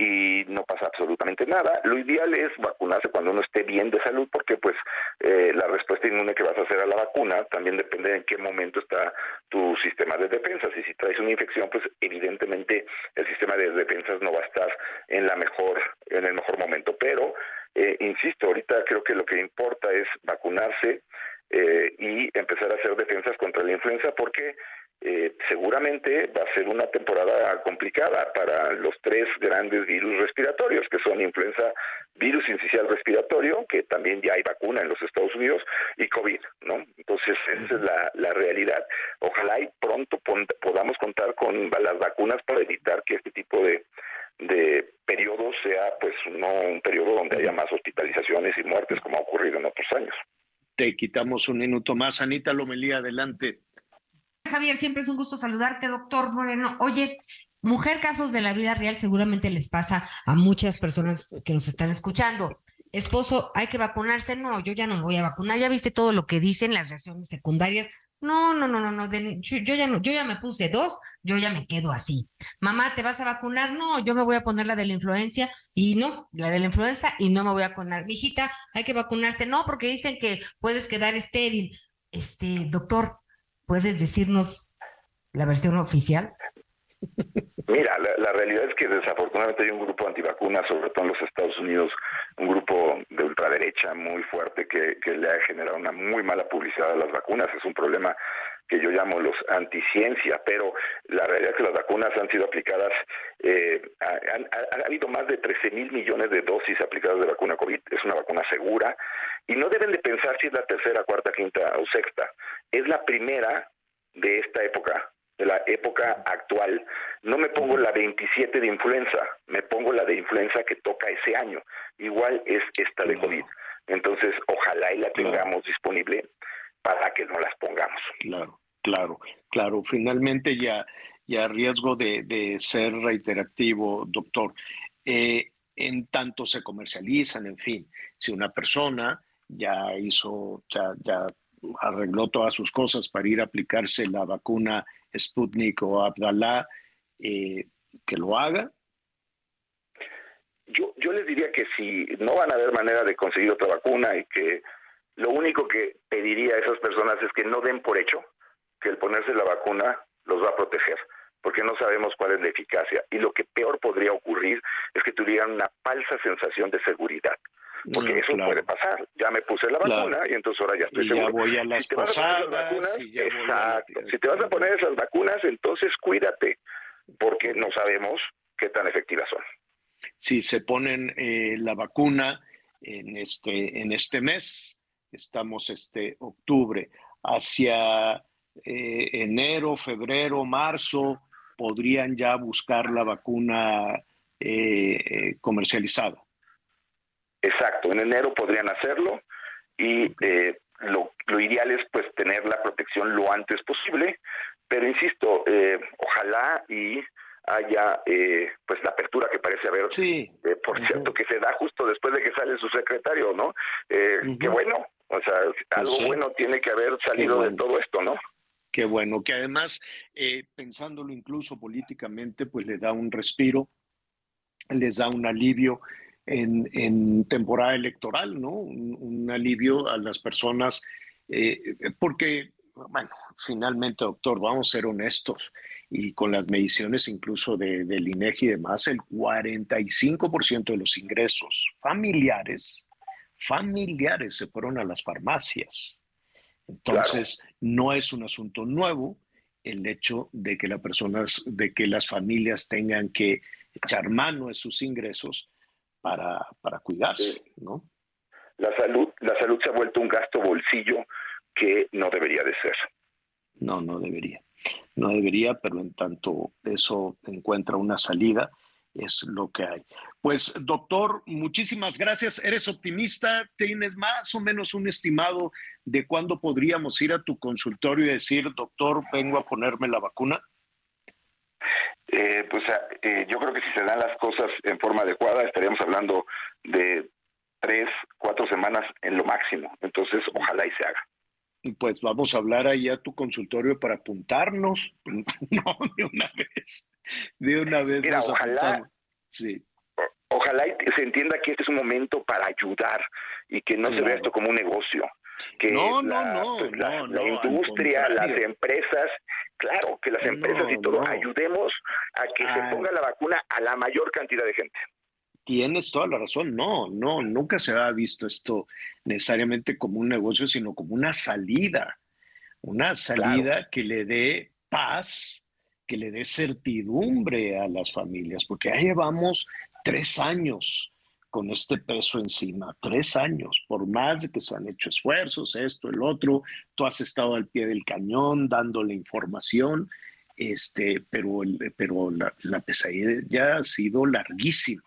[SPEAKER 6] y no pasa absolutamente nada. Lo ideal es vacunarse cuando uno esté bien de salud porque pues eh, la respuesta inmune que vas a hacer a la vacuna también depende de en qué momento está tu sistema de defensas y si traes una infección pues evidentemente el sistema de defensas no va a estar en la mejor en el mejor momento pero eh, insisto ahorita creo que lo que importa es vacunarse eh, y empezar a hacer defensas contra la influenza porque eh, seguramente va a ser una temporada complicada para los tres grandes virus respiratorios, que son influenza, virus incisional respiratorio, que también ya hay vacuna en los Estados Unidos, y COVID, ¿no? Entonces, esa es la, realidad. Ojalá y pronto podamos contar con las vacunas para evitar que este tipo de, de periodo sea, pues, no un periodo donde haya más hospitalizaciones y muertes, como ha ocurrido en otros años.
[SPEAKER 1] Te quitamos un minuto más. Anita Lomelía, adelante.
[SPEAKER 2] Javier, siempre es un gusto saludarte, doctor Moreno. Oye, mujer casos de la vida real seguramente les pasa a muchas personas que nos están escuchando. Esposo, hay que vacunarse. No, yo ya no me voy a vacunar. Ya viste todo lo que dicen las reacciones secundarias. No, no, no, no, no. yo ya no, yo ya me puse dos, yo ya me quedo así. Mamá, ¿te vas a vacunar? No, yo me voy a poner la de la influencia y no, la de la influenza y no me voy a vacunar. Mijita, hay que vacunarse. No, porque dicen que puedes quedar estéril. Este, doctor, ¿puedes decirnos la versión oficial?
[SPEAKER 6] Mira, la, realidad es que desafortunadamente hay un grupo antivacunas, sobre todo en los Estados Unidos, un grupo de ultraderecha muy fuerte que, que le ha generado una muy mala publicidad a las vacunas. Es un problema que yo llamo los anticiencia, pero la realidad es que las vacunas han sido aplicadas, eh, ha, han- ha- ha habido más de 13 mil millones de dosis aplicadas de vacuna COVID, es una vacuna segura, y no deben de pensar si es la tercera, cuarta, quinta o sexta, es la primera de esta época, de la época actual. No me pongo la 27 de influenza, me pongo la de influenza que toca ese año. Igual es esta de COVID. Entonces, ojalá y la tengamos disponible para que no las pongamos.
[SPEAKER 1] Claro, claro, claro. Finalmente, ya, ya a riesgo de, de ser reiterativo, doctor, eh, en tanto se comercializan, en fin, si una persona ya hizo, ya, ya arregló todas sus cosas para ir a aplicarse la vacuna Sputnik o Abdalá, eh, que lo haga.
[SPEAKER 6] Yo, yo les diría que si no van a haber manera de conseguir otra vacuna y que lo único que pediría a esas personas es que no den por hecho que el ponerse la vacuna los va a proteger, porque no sabemos cuál es la eficacia. Y lo que peor podría ocurrir es que tuvieran una falsa sensación de seguridad. Porque
[SPEAKER 1] Mm,
[SPEAKER 6] eso
[SPEAKER 1] claro.
[SPEAKER 6] puede pasar. Ya me puse la
[SPEAKER 1] Claro.
[SPEAKER 6] vacuna y entonces ahora ya estoy
[SPEAKER 1] Y ya
[SPEAKER 6] seguro.
[SPEAKER 1] voy a las
[SPEAKER 6] si te vas a poner esas
[SPEAKER 1] posadas,
[SPEAKER 6] vacunas,
[SPEAKER 1] y ya voy a-
[SPEAKER 6] exacto. Si te vas a poner esas vacunas, entonces cuídate, porque no sabemos qué tan efectivas son.
[SPEAKER 1] si se ponen eh, la vacuna en este, en este mes, estamos este octubre, hacia eh, enero, febrero, marzo, podrían ya buscar la vacuna eh, eh, comercializada.
[SPEAKER 6] Exacto, en enero podrían hacerlo y eh, lo, lo ideal es pues tener la protección lo antes posible, pero insisto, eh, ojalá y haya eh, pues la apertura que parece haber,
[SPEAKER 1] sí.
[SPEAKER 6] eh, por cierto, que se da justo después de que sale su secretario, ¿no? Eh, Qué bueno, o sea, algo
[SPEAKER 1] sí.
[SPEAKER 6] bueno tiene que haber salido
[SPEAKER 1] bueno.
[SPEAKER 6] de todo esto, ¿no?
[SPEAKER 1] Qué bueno, que además, eh, pensándolo incluso políticamente, pues le da un respiro, les da un alivio en, en temporada electoral, ¿no? Un, un alivio a las personas, eh, porque bueno, finalmente, doctor, vamos a ser honestos, y con las mediciones incluso de, del INEGI y demás, el 45% de los ingresos familiares, familiares se fueron a las farmacias. Entonces, no es un asunto nuevo el hecho de que las personas, de que las familias tengan que echar mano de sus ingresos para, para cuidarse, ¿no?
[SPEAKER 6] La salud, la salud se ha vuelto un gasto bolsillo que no debería de ser.
[SPEAKER 1] No, no debería. No debería, pero en tanto eso encuentra una salida, es lo que hay. Pues, doctor, muchísimas gracias. ¿Eres optimista? ¿Tienes más o menos un estimado de cuándo podríamos ir a tu consultorio y decir, doctor, vengo a ponerme la vacuna?
[SPEAKER 6] Eh, pues eh, yo creo que si se dan las cosas en forma adecuada, estaríamos hablando de tres, cuatro semanas en lo máximo. Entonces, ojalá y se haga.
[SPEAKER 1] Pues vamos a hablar ahí a tu consultorio para apuntarnos. no, de una vez. De una vez.
[SPEAKER 6] Mira,
[SPEAKER 1] nos
[SPEAKER 6] ojalá,
[SPEAKER 1] apuntamos. Sí.
[SPEAKER 6] ojalá y se entienda que este es un momento para ayudar y que no se vea esto como un negocio. Que
[SPEAKER 1] No, no,
[SPEAKER 6] la,
[SPEAKER 1] no,
[SPEAKER 6] pues, la-
[SPEAKER 1] no,
[SPEAKER 6] la
[SPEAKER 1] no, al
[SPEAKER 6] industria, las empresas, claro, que las empresas y todo, ayudemos a que
[SPEAKER 1] Ah.
[SPEAKER 6] se ponga la vacuna a la mayor cantidad de gente.
[SPEAKER 1] Tienes toda la razón. No, no, nunca se ha visto esto necesariamente como un negocio, sino como una salida. Una salida que le dé paz, que le dé certidumbre a las familias, porque ya llevamos tres años con este peso encima, tres años, por más de que se han hecho esfuerzos, esto, el otro, tú has estado al pie del cañón dándole información, este, pero, el- pero la, la pesadilla ya ha sido larguísima,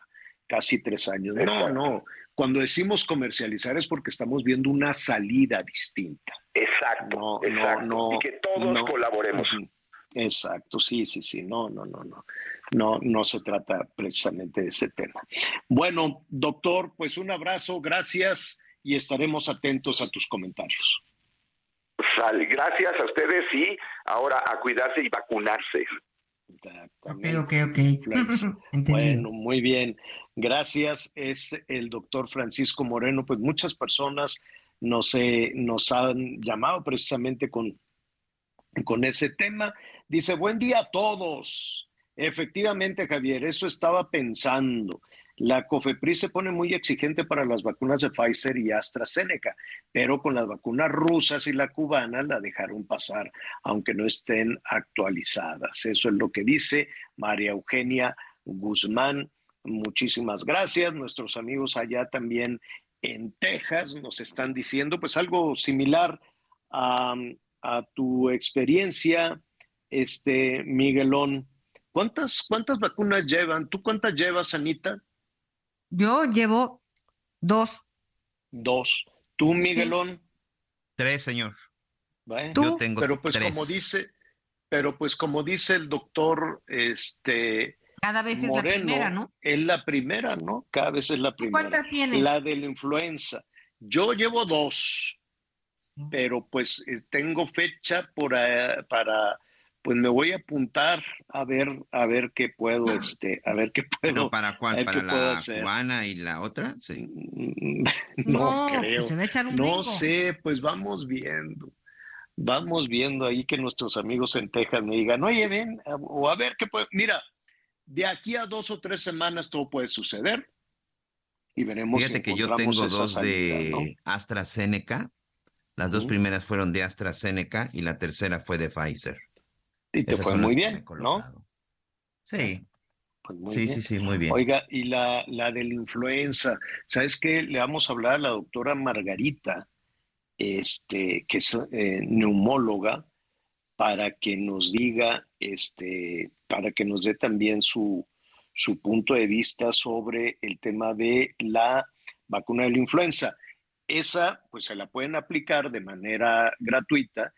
[SPEAKER 1] casi tres años. No, no, cuando decimos comercializar es porque estamos viendo una salida distinta.
[SPEAKER 6] Exacto,
[SPEAKER 1] No, no,
[SPEAKER 6] exacto.
[SPEAKER 1] no,
[SPEAKER 6] y que todos
[SPEAKER 1] no.
[SPEAKER 6] colaboremos.
[SPEAKER 1] Exacto, sí, sí, sí, no, no, no, no, no, no se trata precisamente de ese tema. Bueno, doctor, pues un abrazo, gracias y estaremos atentos a tus comentarios.
[SPEAKER 6] Sale. Gracias a ustedes y ahora a cuidarse y vacunarse.
[SPEAKER 2] Ok, ok, ok. Entendido.
[SPEAKER 1] Bueno, muy bien. Gracias. Es el doctor Francisco Moreno. Pues muchas personas nos, eh, nos han llamado precisamente con, con ese tema. Dice, buen día a todos. Efectivamente, Javier, eso estaba pensando. La COFEPRIS se pone muy exigente para las vacunas de Pfizer y AstraZeneca, pero con las vacunas rusas y la cubana la dejaron pasar, aunque no estén actualizadas. Eso es lo que dice María Eugenia Guzmán. Muchísimas gracias. Nuestros amigos allá también en Texas nos están diciendo pues algo similar a, a tu experiencia, este Miguelón. ¿Cuántas, ¿Cuántas vacunas llevan? ¿Tú cuántas llevas, Anita?
[SPEAKER 2] Yo llevo dos.
[SPEAKER 1] Dos. ¿Tú, Miguelón?
[SPEAKER 4] Tres, señor.
[SPEAKER 1] Bueno,
[SPEAKER 4] Yo tengo
[SPEAKER 1] pero pues
[SPEAKER 4] tres.
[SPEAKER 1] como dice, pero pues como dice el doctor, este
[SPEAKER 2] Cada vez es la
[SPEAKER 1] Moreno,
[SPEAKER 2] primera, ¿no?
[SPEAKER 1] Es la primera, ¿no? Cada vez es la primera.
[SPEAKER 2] cuántas tienes?
[SPEAKER 1] La de la influenza. Yo llevo dos, pero pues eh, tengo fecha por, eh, para, pues me voy a apuntar a ver, a ver qué puedo, este, a ver qué puedo.
[SPEAKER 4] Bueno, ¿para cuál? ¿Para
[SPEAKER 1] puedo
[SPEAKER 4] la cubana y la otra? Sí.
[SPEAKER 1] No,
[SPEAKER 2] No,
[SPEAKER 1] creo.
[SPEAKER 2] pues se va a echar un
[SPEAKER 1] no sé, pues vamos viendo. Vamos viendo ahí que nuestros amigos en Texas me digan, oye, ven, o a ver qué puede. Mira, de aquí a dos o tres semanas todo puede suceder y veremos si
[SPEAKER 4] Fíjate que yo tengo dos
[SPEAKER 1] salida,
[SPEAKER 4] de
[SPEAKER 1] ¿no?
[SPEAKER 4] AstraZeneca. Las dos primeras fueron de AstraZeneca y la tercera fue de Pfizer.
[SPEAKER 1] Y te
[SPEAKER 4] Esas
[SPEAKER 1] fue muy bien, ¿no?
[SPEAKER 4] Sí,
[SPEAKER 1] Pues muy
[SPEAKER 4] sí,
[SPEAKER 1] bien.
[SPEAKER 4] sí, sí, muy bien.
[SPEAKER 1] Oiga, y la, la de la influenza, ¿sabes qué? Le vamos a hablar a la doctora Margarita, este, que es eh, neumóloga, para que nos diga, este, para que nos dé también su, su punto de vista sobre el tema de la vacuna de la influenza. Esa, pues se la pueden aplicar de manera gratuita,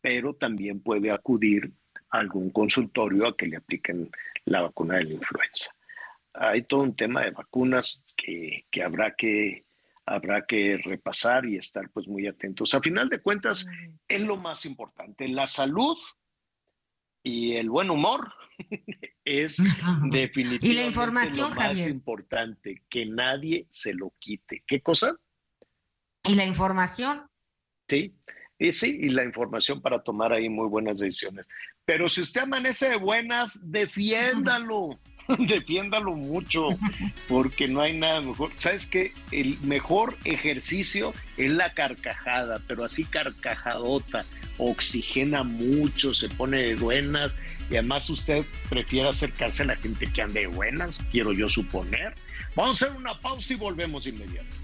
[SPEAKER 1] pero también puede acudir algún consultorio a que le apliquen la vacuna de la influenza. Hay todo un tema de vacunas que, que habrá que habrá que repasar y estar pues muy atentos. A final de cuentas, es lo más importante. La salud y el buen humor es definitivamente
[SPEAKER 2] Y la información,
[SPEAKER 1] lo más
[SPEAKER 2] Javier.
[SPEAKER 1] importante, que nadie se lo quite. ¿Qué cosa?
[SPEAKER 2] Y la información.
[SPEAKER 1] Sí, Y sí, y la información para tomar ahí muy buenas decisiones. Pero si usted amanece de buenas, defiéndalo. defiéndalo mucho, porque no hay nada mejor. ¿Sabes qué? El mejor ejercicio es la carcajada, pero así carcajadota, oxigena mucho, se pone de buenas y además usted prefiere acercarse a la gente que ande de buenas, quiero yo suponer. Vamos a hacer una pausa y volvemos inmediato.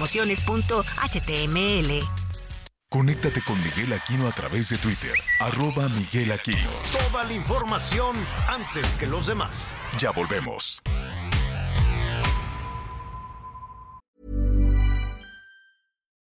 [SPEAKER 7] promociones.html.
[SPEAKER 8] Conéctate con Miguel Aquino a través de Twitter, arroba Miguel Aquino.
[SPEAKER 9] Toda la información antes que los demás.
[SPEAKER 8] Ya volvemos.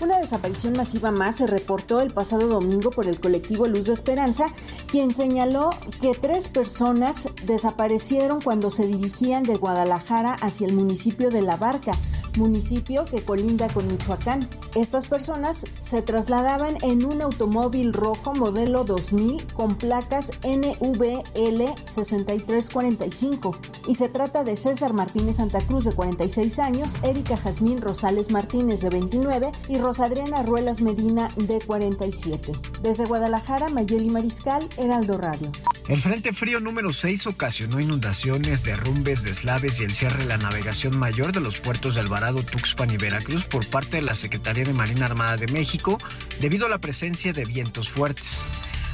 [SPEAKER 10] Una desaparición masiva más se reportó el pasado domingo por el colectivo Luz de Esperanza, quien señaló que tres personas desaparecieron cuando se dirigían de Guadalajara hacia el municipio de La Barca, municipio que colinda con Michoacán. Estas personas se trasladaban en un automóvil rojo modelo 2000 con placas NVL 6345 y se trata de César Martínez Santa Cruz de 46 años, Erika Jazmín Rosales Martínez de 29 y Rosadriana Ruelas Medina de 47. Desde Guadalajara, Mayeli Mariscal, Heraldo Radio.
[SPEAKER 11] El Frente Frío número 6 ocasionó inundaciones, derrumbes, deslaves y el cierre de la navegación mayor de los puertos de Alvarado, Tuxpan y Veracruz por parte de la Secretaría de Marina Armada de México debido a la presencia de vientos fuertes.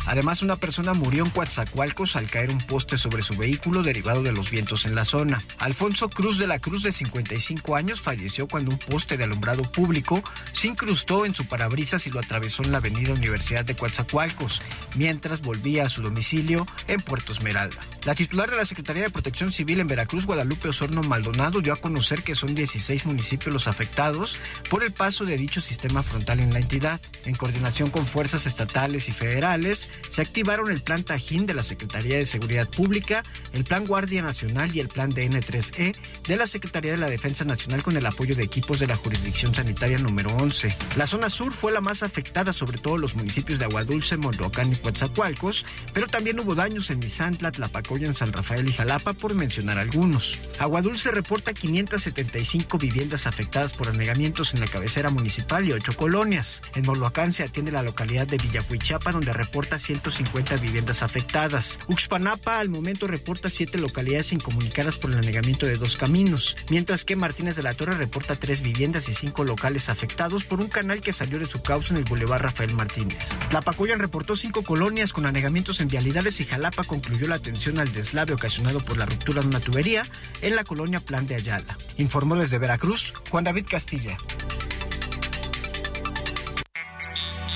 [SPEAKER 11] Además, una persona murió en Coatzacoalcos al caer un poste sobre su vehículo derivado de los vientos en la zona. Alfonso Cruz de la Cruz, de 55 años, falleció cuando un poste de alumbrado público se incrustó en su parabrisas y lo atravesó en la avenida Universidad de Coatzacoalcos, mientras volvía a su domicilio en Puerto Esmeralda. La titular de la Secretaría de Protección Civil en Veracruz, Guadalupe Osorno Maldonado, dio a conocer que son 16 municipios los afectados por el paso de dicho sistema frontal en la entidad. En coordinación con fuerzas estatales y federales, se activaron el Plan Tajín de la Secretaría de Seguridad Pública, el Plan Guardia Nacional y el Plan DN3E de la Secretaría de la Defensa Nacional con el apoyo de equipos de la Jurisdicción Sanitaria número 11. La zona sur fue la más afectada, sobre todo los municipios de Aguadulce, Mondoacán y Coatzacoalcos, pero también hubo daños en Misantla, Tlapacoyan, San Rafael y Jalapa, por mencionar algunos. Aguadulce reporta 575 viviendas afectadas por anegamientos en la cabecera municipal y 8 colonias. En Moloacán se atiende la localidad de Villahuichapa, donde reporta 150 viviendas afectadas. Uxpanapa al momento reporta 7 localidades incomunicadas por el anegamiento de dos caminos, mientras que Martínez de la Torre reporta 3 viviendas y 5 locales afectados por un canal que salió de su causa en el Boulevard Rafael Martínez. Tlapacoyan reportó 5 colonias con anegamientos en vialidades y Jalapa concluyó la atención al deslave ocasionado por la ruptura de una tubería en la colonia Plan de Ayala. Informó desde Veracruz Juan David Castilla.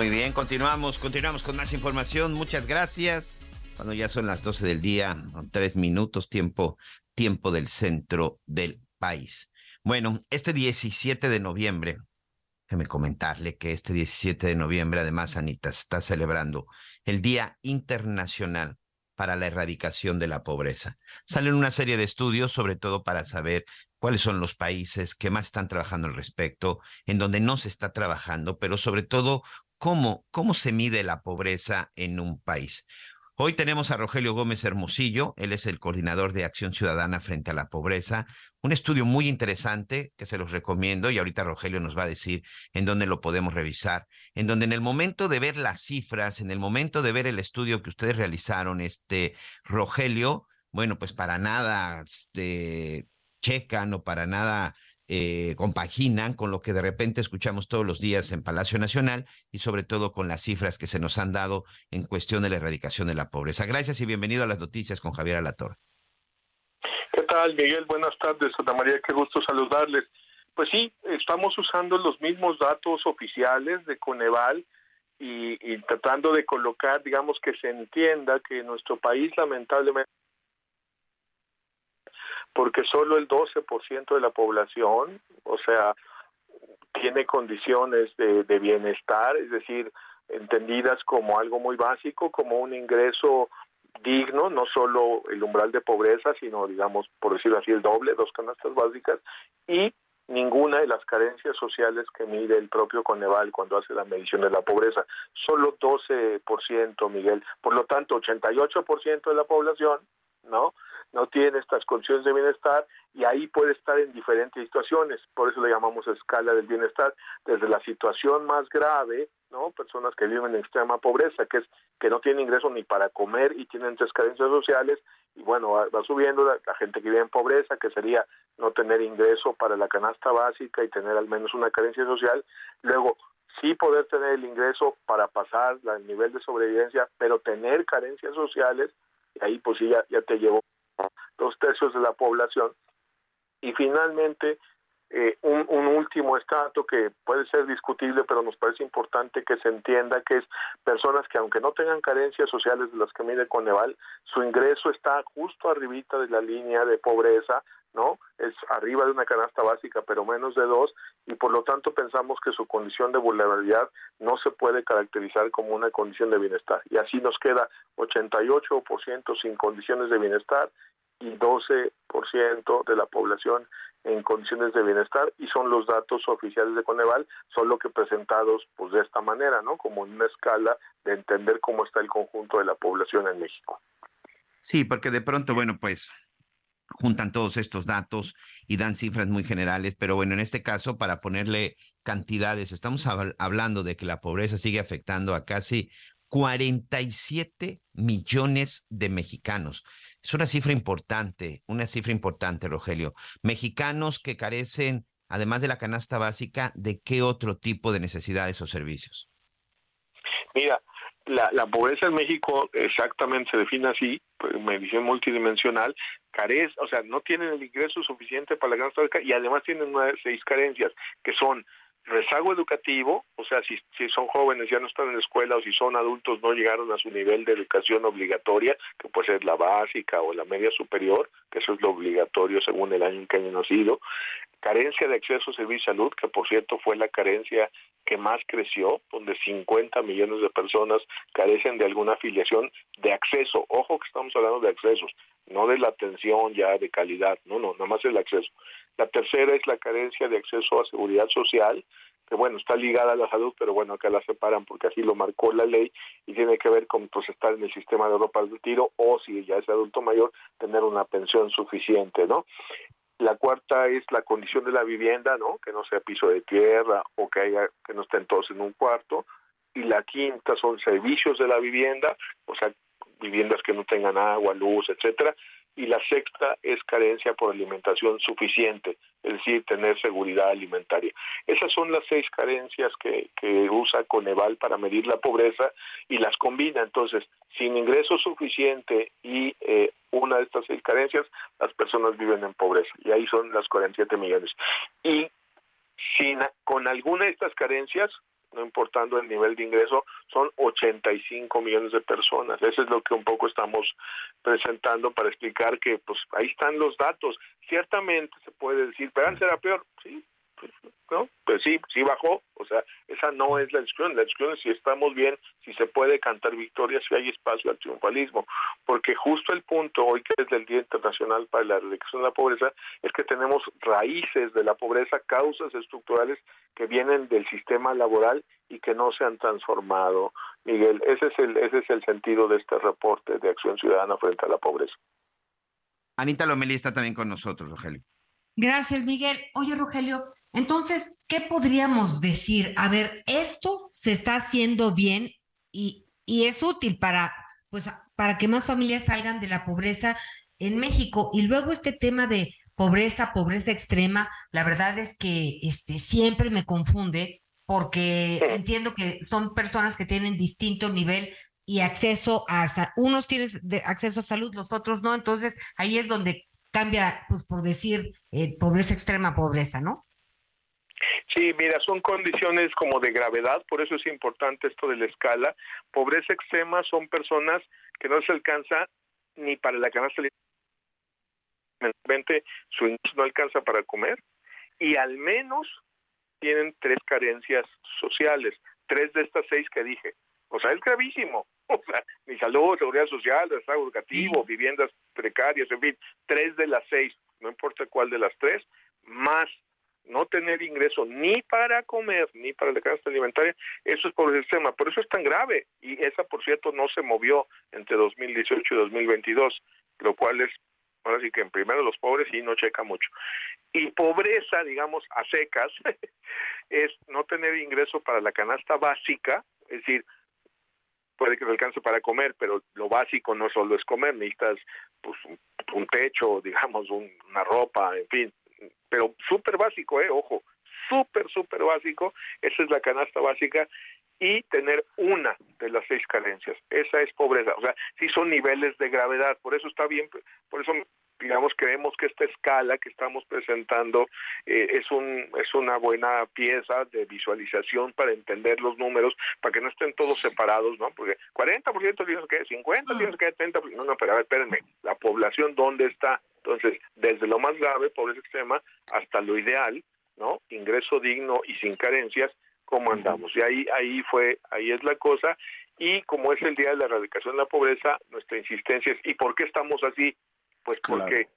[SPEAKER 4] Muy bien, continuamos, continuamos con más información. Muchas gracias. Cuando ya son las 12 del día, tres minutos, tiempo, tiempo del centro del país. Bueno, este 17 de noviembre, déjeme comentarle que este 17 de noviembre, además, Anita, está celebrando el Día Internacional para la Erradicación de la Pobreza. Salen una serie de estudios, sobre todo para saber cuáles son los países que más están trabajando al respecto, en donde no se está trabajando, pero sobre todo cómo, cómo se mide la pobreza en un país. Hoy tenemos a Rogelio Gómez Hermosillo, él es el coordinador de Acción Ciudadana frente a la pobreza, un estudio muy interesante que se los recomiendo y ahorita Rogelio nos va a decir en dónde lo podemos revisar, en donde en el momento de ver las cifras, en el momento de ver el estudio que ustedes realizaron, este Rogelio, bueno, pues para nada este, checan o para nada eh, compaginan con lo que de repente escuchamos todos los días en Palacio Nacional y sobre todo con las cifras que se nos han dado en cuestión de la erradicación de la pobreza. Gracias y bienvenido a las noticias con Javier Alator.
[SPEAKER 12] ¿Qué tal, Miguel? Buenas tardes, Ana María, qué gusto saludarles. Pues sí, estamos usando los mismos datos oficiales de Coneval y tratando de colocar, digamos, que se entienda que nuestro país lamentablemente porque solo el 12% de la población, o sea, tiene condiciones de, de, bienestar, es decir, entendidas como algo muy básico, como un ingreso digno, no solo el umbral de pobreza, sino, digamos, por decirlo así, el doble, dos canastas básicas, y ninguna de las carencias sociales que mide el propio Coneval cuando hace la medición de la pobreza. Solo 12%, Miguel. Por lo tanto, 88% de la población, ¿no? No tiene estas condiciones de bienestar y ahí puede estar en diferentes situaciones, por eso le llamamos escala del bienestar, desde la situación más grave, ¿no? Personas que viven en extrema pobreza, que es que no tienen ingreso ni para comer y tienen tres carencias sociales y bueno, va, va subiendo la, la, gente que vive en pobreza, que sería no tener ingreso para la canasta básica y tener al menos una carencia social, luego sí poder tener el ingreso para pasar el nivel de sobrevivencia, pero tener carencias sociales, y ahí pues sí ya, ya te llevo dos tercios de la población. Y finalmente, eh, un, último estrato que puede ser discutible, pero nos parece importante que se entienda que es personas que aunque no tengan carencias sociales de las que mide Coneval, su ingreso está justo arribita de la línea de pobreza, ¿no? Es arriba de una canasta básica, pero menos de dos, y por lo tanto pensamos que su condición de vulnerabilidad no se puede caracterizar como una condición de bienestar. Y así nos queda 88% sin condiciones de bienestar y 12% de la población en condiciones de bienestar y son los datos oficiales de Coneval, solo que presentados pues de esta manera, ¿no? Como en una escala de entender cómo está el conjunto de la población en México.
[SPEAKER 4] Sí, porque de pronto, bueno, pues juntan todos estos datos y dan cifras muy generales, pero bueno, en este caso, para ponerle cantidades, estamos hablando de que la pobreza sigue afectando a casi 47 millones de mexicanos. Es una cifra importante, una cifra importante, Rogelio. Mexicanos que carecen, además de la canasta básica, ¿de qué otro tipo de necesidades o servicios?
[SPEAKER 12] Mira, la, pobreza en México exactamente se define así, pues, medición multidimensional, carece, o sea, no tienen el ingreso suficiente para la canasta básica y además tienen nueve, seis carencias, que son rezago educativo, o sea, si, si son jóvenes ya no están en la escuela o si son adultos no llegaron a su nivel de educación obligatoria, que puede ser la básica o la media superior, que eso es lo obligatorio según el año en que hayan nacido, carencia de acceso a servicios de salud, que por cierto fue la carencia que más creció, donde 50 millones de personas carecen de alguna afiliación de acceso. Ojo que estamos hablando de accesos, no de la atención ya de calidad, no, no, nada más el acceso. La tercera es la carencia de acceso a seguridad social, que bueno, está ligada a la salud, pero bueno, acá la separan porque así lo marcó la ley y tiene que ver con pues estar en el sistema de Europa del retiro o si ya es adulto mayor, tener una pensión suficiente, ¿no? La cuarta es la condición de la vivienda, ¿no? Que no sea piso de tierra o que haya que no estén todos en un cuarto. Y la quinta son servicios de la vivienda, o sea, viviendas que no tengan agua, luz, etcétera. Y la sexta es carencia por alimentación suficiente, es decir, tener seguridad alimentaria. Esas son las seis carencias que, usa Coneval para medir la pobreza y las combina. Entonces, sin ingreso suficiente y eh, una de estas seis carencias, las personas viven en pobreza. Y ahí son las 47 millones. Y sin, con alguna de estas carencias, no importando el nivel de ingreso, son 85 millones de personas. Eso es lo que un poco estamos presentando para explicar que pues ahí están los datos. Ciertamente se puede decir, pero era peor, sí, pues, ¿no? Pues sí, sí bajó, o sea, esa no es la discusión, la discusión es si estamos bien, si se puede cantar victorias, si hay espacio al triunfalismo, porque justo el punto hoy que es el Día Internacional para la Reducción de la Pobreza es que tenemos raíces de la pobreza, causas estructurales que vienen del sistema laboral y que no se han transformado. Miguel, ese es el ese es el sentido de este reporte de Acción Ciudadana frente a la pobreza.
[SPEAKER 4] Anita Lomelí está también con nosotros, Rogelio.
[SPEAKER 2] Gracias, Miguel. Oye, Rogelio, entonces, ¿qué podríamos decir? A ver, esto se está haciendo bien y, y es útil para, pues, para que más familias salgan de la pobreza en México. Y luego este tema de pobreza, pobreza extrema, la verdad es que este, siempre me confunde porque entiendo que son personas que tienen distinto nivel y acceso a, unos tienen acceso a salud, los otros no, entonces ahí es donde cambia, pues por decir, eh, pobreza extrema, pobreza, ¿no?
[SPEAKER 12] Sí, mira, son condiciones como de gravedad, por eso es importante esto de la escala. Pobreza extrema son personas que no se alcanza ni para la canasta alimentaria, su ingreso no alcanza para comer y al menos tienen tres carencias sociales, tres de estas seis que dije. O sea, es gravísimo. O sea, mi salud, seguridad social, estado educativo, viviendas precarias, en fin, tres de las seis, no importa cuál de las tres, más no tener ingreso ni para comer ni para la canasta alimentaria, eso es por el sistema. Por eso es tan grave. Y esa, por cierto, no se movió entre 2018 y 2022, lo cual es, ahora sí que en primero los pobres y no checa mucho. Y pobreza, digamos, a secas, es no tener ingreso para la canasta básica, es decir, puede que te alcance para comer, pero lo básico no solo es comer, necesitas pues un, techo, digamos, una ropa, en fin, pero súper básico, eh, ojo, súper, súper básico, esa es la canasta básica y tener una de las seis carencias, esa es pobreza, o sea, sí son niveles de gravedad, por eso está bien, por eso digamos, creemos que esta escala que estamos presentando eh, es, un, es una buena pieza de visualización para entender los números, para que no estén todos separados, ¿no? Porque 40% tienes que 50 tienes que 30 no, no, pero a ver, espérenme, la población, ¿dónde está? Entonces, desde lo más grave, pobreza extrema, hasta lo ideal, ¿no? Ingreso digno y sin carencias, ¿cómo andamos? Y ahí, ahí fue, ahí es la cosa, y como es el Día de la Erradicación de la Pobreza, nuestra insistencia es, ¿y por qué estamos así? Pues porque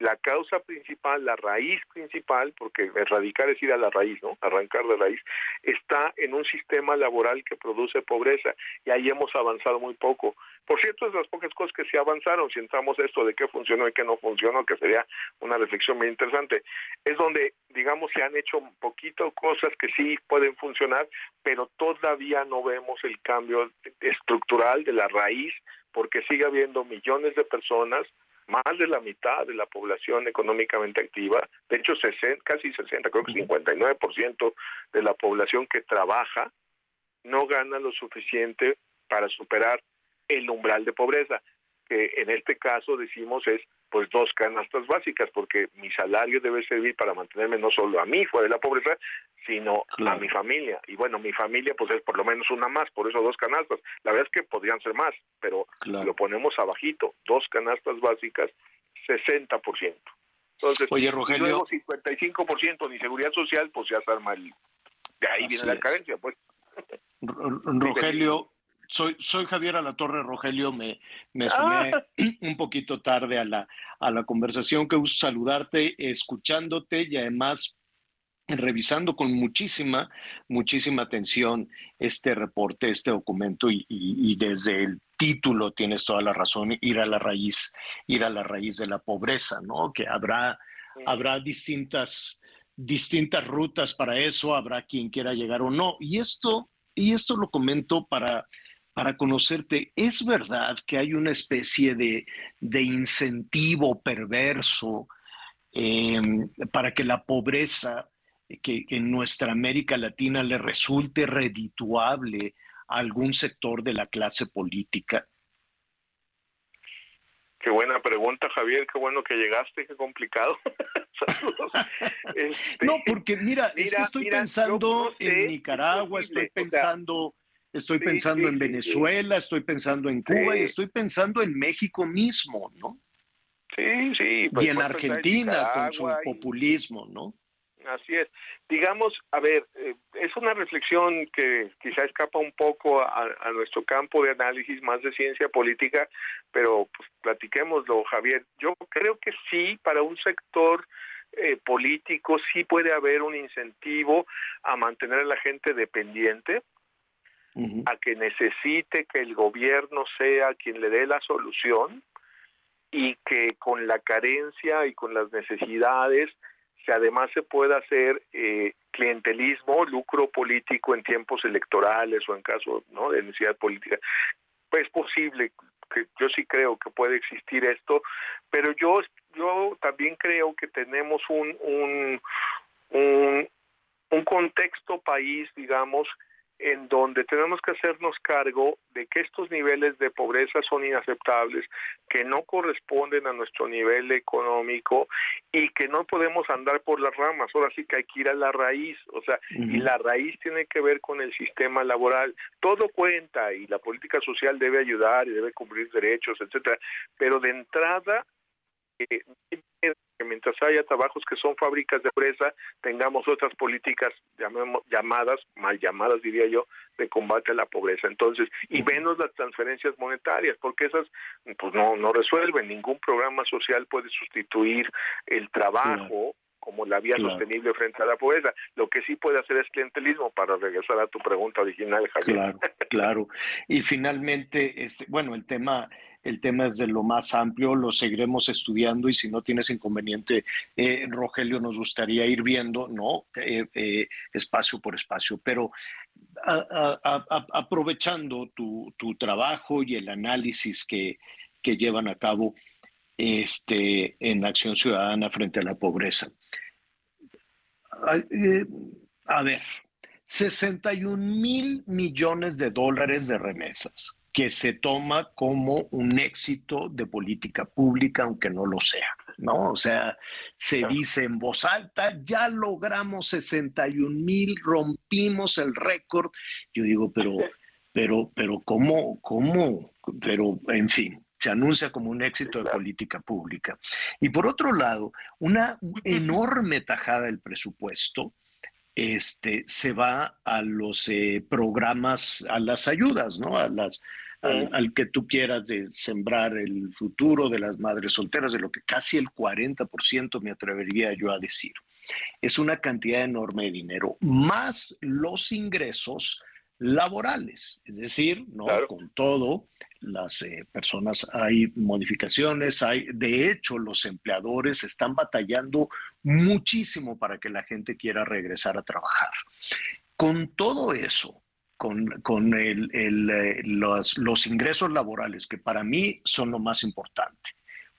[SPEAKER 12] la causa principal, la raíz principal, porque erradicar es ir a la raíz, ¿no? Arrancar de raíz, está en un sistema laboral que produce pobreza y ahí hemos avanzado muy poco. Por cierto, es de las pocas cosas que se avanzaron, si entramos esto de qué funcionó y qué no funcionó, que sería una reflexión muy interesante, es donde, digamos, se han hecho un poquito cosas que sí pueden funcionar, pero todavía no vemos el cambio estructural de la raíz, porque sigue habiendo millones de personas más de la mitad de la población económicamente activa, de hecho 60, casi 60, creo que 59% de la población que trabaja no gana lo suficiente para superar el umbral de pobreza, que en este caso decimos es pues dos canastas básicas, porque mi salario debe servir para mantenerme no solo a mí fuera de la pobreza, sino a mi familia. Y bueno, mi familia pues es por lo menos una más, por eso dos canastas. La verdad es que podrían ser más, pero lo ponemos abajito, dos canastas básicas, 60%. Entonces,
[SPEAKER 1] Oye, Rogelio,
[SPEAKER 12] luego 55% ni seguridad social, pues ya se arma el... De ahí viene la carencia, pues.
[SPEAKER 1] Rogelio, soy, soy Javier Alatorre Rogelio, me, me sumé
[SPEAKER 12] Ah.
[SPEAKER 1] un poquito tarde a la, a la conversación. Que gusto saludarte, escuchándote y además revisando con muchísima, muchísima atención este reporte, este documento y, y- y desde el título tienes toda la razón, ir a la raíz, ir a la raíz de la pobreza, ¿no? Que habrá, habrá distintas, distintas rutas para eso, habrá quien quiera llegar o no. Y esto, y esto lo comento para, para conocerte. ¿Es verdad que hay una especie de, de incentivo perverso eh, para que la pobreza que, que en nuestra América Latina le resulte redituable a algún sector de la clase política?
[SPEAKER 12] Qué buena pregunta, Javier. Qué bueno que llegaste. Qué complicado. Saludos. Este,
[SPEAKER 1] No, porque mira, es que estoy
[SPEAKER 12] mira,
[SPEAKER 1] pensando
[SPEAKER 12] no sé,
[SPEAKER 1] en Nicaragua, estoy pensando, estoy
[SPEAKER 12] sí,
[SPEAKER 1] pensando
[SPEAKER 12] sí,
[SPEAKER 1] en. Venezuela, estoy pensando en Cuba y estoy pensando en México mismo, ¿no?
[SPEAKER 12] Sí, sí. pues
[SPEAKER 1] y en Argentina con su
[SPEAKER 12] y-
[SPEAKER 1] populismo, ¿no?
[SPEAKER 12] Así es. Digamos, a ver, eh, es una reflexión que quizá escapa un poco a, a nuestro campo de análisis más de ciencia política, pero pues platiquémoslo, Javier. Yo creo que sí, para un sector eh, político sí puede haber un incentivo a mantener a la gente dependiente, a que necesite que el gobierno sea quien le dé la solución y que con la carencia y con las necesidades que además se pueda hacer eh, clientelismo, lucro político en tiempos electorales o en caso ¿no? de necesidad política. Pues es posible, que yo sí creo que puede existir esto, pero yo, yo también creo que tenemos un, un, un contexto país, digamos, en donde tenemos que hacernos cargo de que estos niveles de pobreza son inaceptables, que no corresponden a nuestro nivel económico y que no podemos andar por las ramas. Ahora sí que hay que ir a la raíz, o sea, y la raíz tiene que ver con el sistema laboral. Todo cuenta y la política social debe ayudar y debe cumplir derechos, etcétera, pero de entrada eh, que mientras haya trabajos que son fábricas de presa, tengamos otras políticas llamemos, llamadas, mal llamadas diría yo, de combate a la pobreza. Entonces, y menos las transferencias monetarias, porque esas pues no, no resuelven. Ningún programa social puede sustituir el trabajo como la vía
[SPEAKER 1] Claro.
[SPEAKER 12] sostenible frente a la pobreza. Lo que sí puede hacer es clientelismo, para regresar a tu pregunta original, Javier.
[SPEAKER 1] Claro, claro. Y finalmente, este, bueno, el tema, el tema es de lo más amplio, lo seguiremos estudiando y si no tienes inconveniente, eh, Rogelio, nos gustaría ir viendo, ¿no? Eh, eh, espacio por espacio, pero aprovechando tu, tu trabajo y el análisis que, que llevan a cabo este, en Acción Ciudadana frente a la pobreza. A ver, 61 mil millones de dólares de remesas, que se toma como un éxito de política pública, aunque no lo sea, ¿no? O sea, se dice en voz alta, ya logramos 61 mil, rompimos el récord. Yo digo, pero, pero, pero, ¿cómo, cómo? Pero, en fin, se anuncia como un éxito de política pública. Y por otro lado, una enorme tajada del presupuesto este, se va a los eh, programas, a las ayudas, ¿no? A las, al, al que tú quieras de sembrar el futuro de las madres solteras, de lo que casi el 40% me atrevería yo a decir. Es una cantidad enorme de dinero, más los ingresos laborales, es decir, ¿no? con todo, las eh, personas, hay modificaciones, hay, de hecho, los empleadores están batallando muchísimo para que la gente quiera regresar a trabajar. Con todo eso, con, con el, el, eh, los, los, ingresos laborales, que para mí son lo más importante,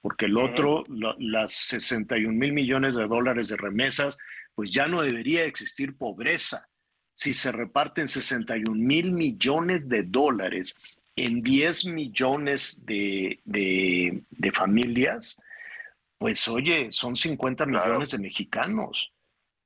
[SPEAKER 1] porque el otro, las 61 mil millones de dólares de remesas, pues ya no debería existir pobreza. Si se reparten 61 mil millones de dólares en 10 millones de, de, de familias, pues oye, son 50 claro. millones de mexicanos.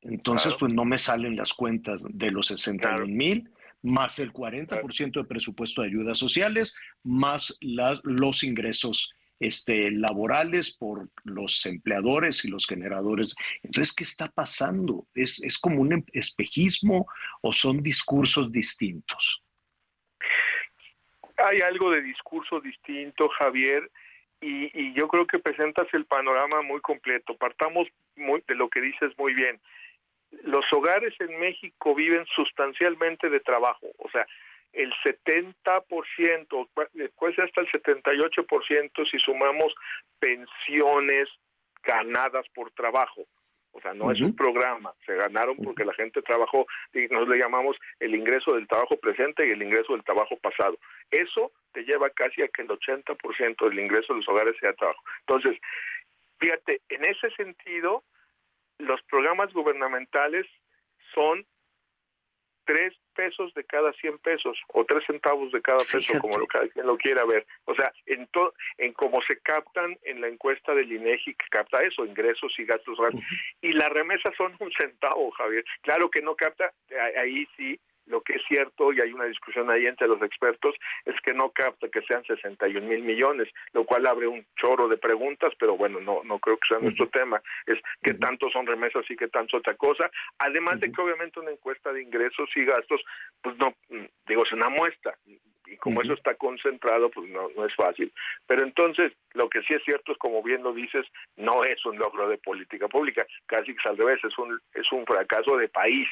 [SPEAKER 1] Entonces, claro. pues no me salen las cuentas de los 61 mil, claro. Más el 40% de presupuesto de ayudas sociales, más la, los ingresos este, laborales por los empleadores y los generadores. Entonces, ¿qué está pasando? ¿Es, ¿Es como un espejismo o son discursos distintos?
[SPEAKER 12] Hay algo de discurso distinto, Javier, y, y, yo creo que presentas el panorama muy completo. Partamos muy, de lo que dices muy bien. Los hogares en México viven sustancialmente de trabajo, o sea, el 70%, puede ser hasta el 78% si sumamos pensiones ganadas por trabajo. O sea, no es un programa, se ganaron porque la gente trabajó, y nos le llamamos el ingreso del trabajo presente y el ingreso del trabajo pasado. Eso te lleva casi a que el 80% del ingreso de los hogares sea trabajo. Entonces, fíjate, en ese sentido, los programas gubernamentales son tres pesos de cada 100 pesos o tres centavos de cada peso, como lo, cada quien lo quiera ver. O sea, en, to, en cómo se captan en la encuesta del INEGI, que capta eso, ingresos y gastos. Y las remesas son un centavo, Javier. Claro que no capta, ahí sí, lo que es cierto, y hay una discusión ahí entre los expertos, es que no capta que sean 61 mil millones, lo cual abre un chorro de preguntas, pero bueno, no, no creo que sea nuestro tema. Es qué tanto son remesas y qué tanto otra cosa. Además de que obviamente una encuesta de ingresos y gastos, pues no, digo, es una muestra. Y como eso está concentrado, pues no, no es fácil. Pero entonces, lo que sí es cierto es, como bien lo dices, no es un logro de política pública, casi que al revés, es un, es un fracaso de país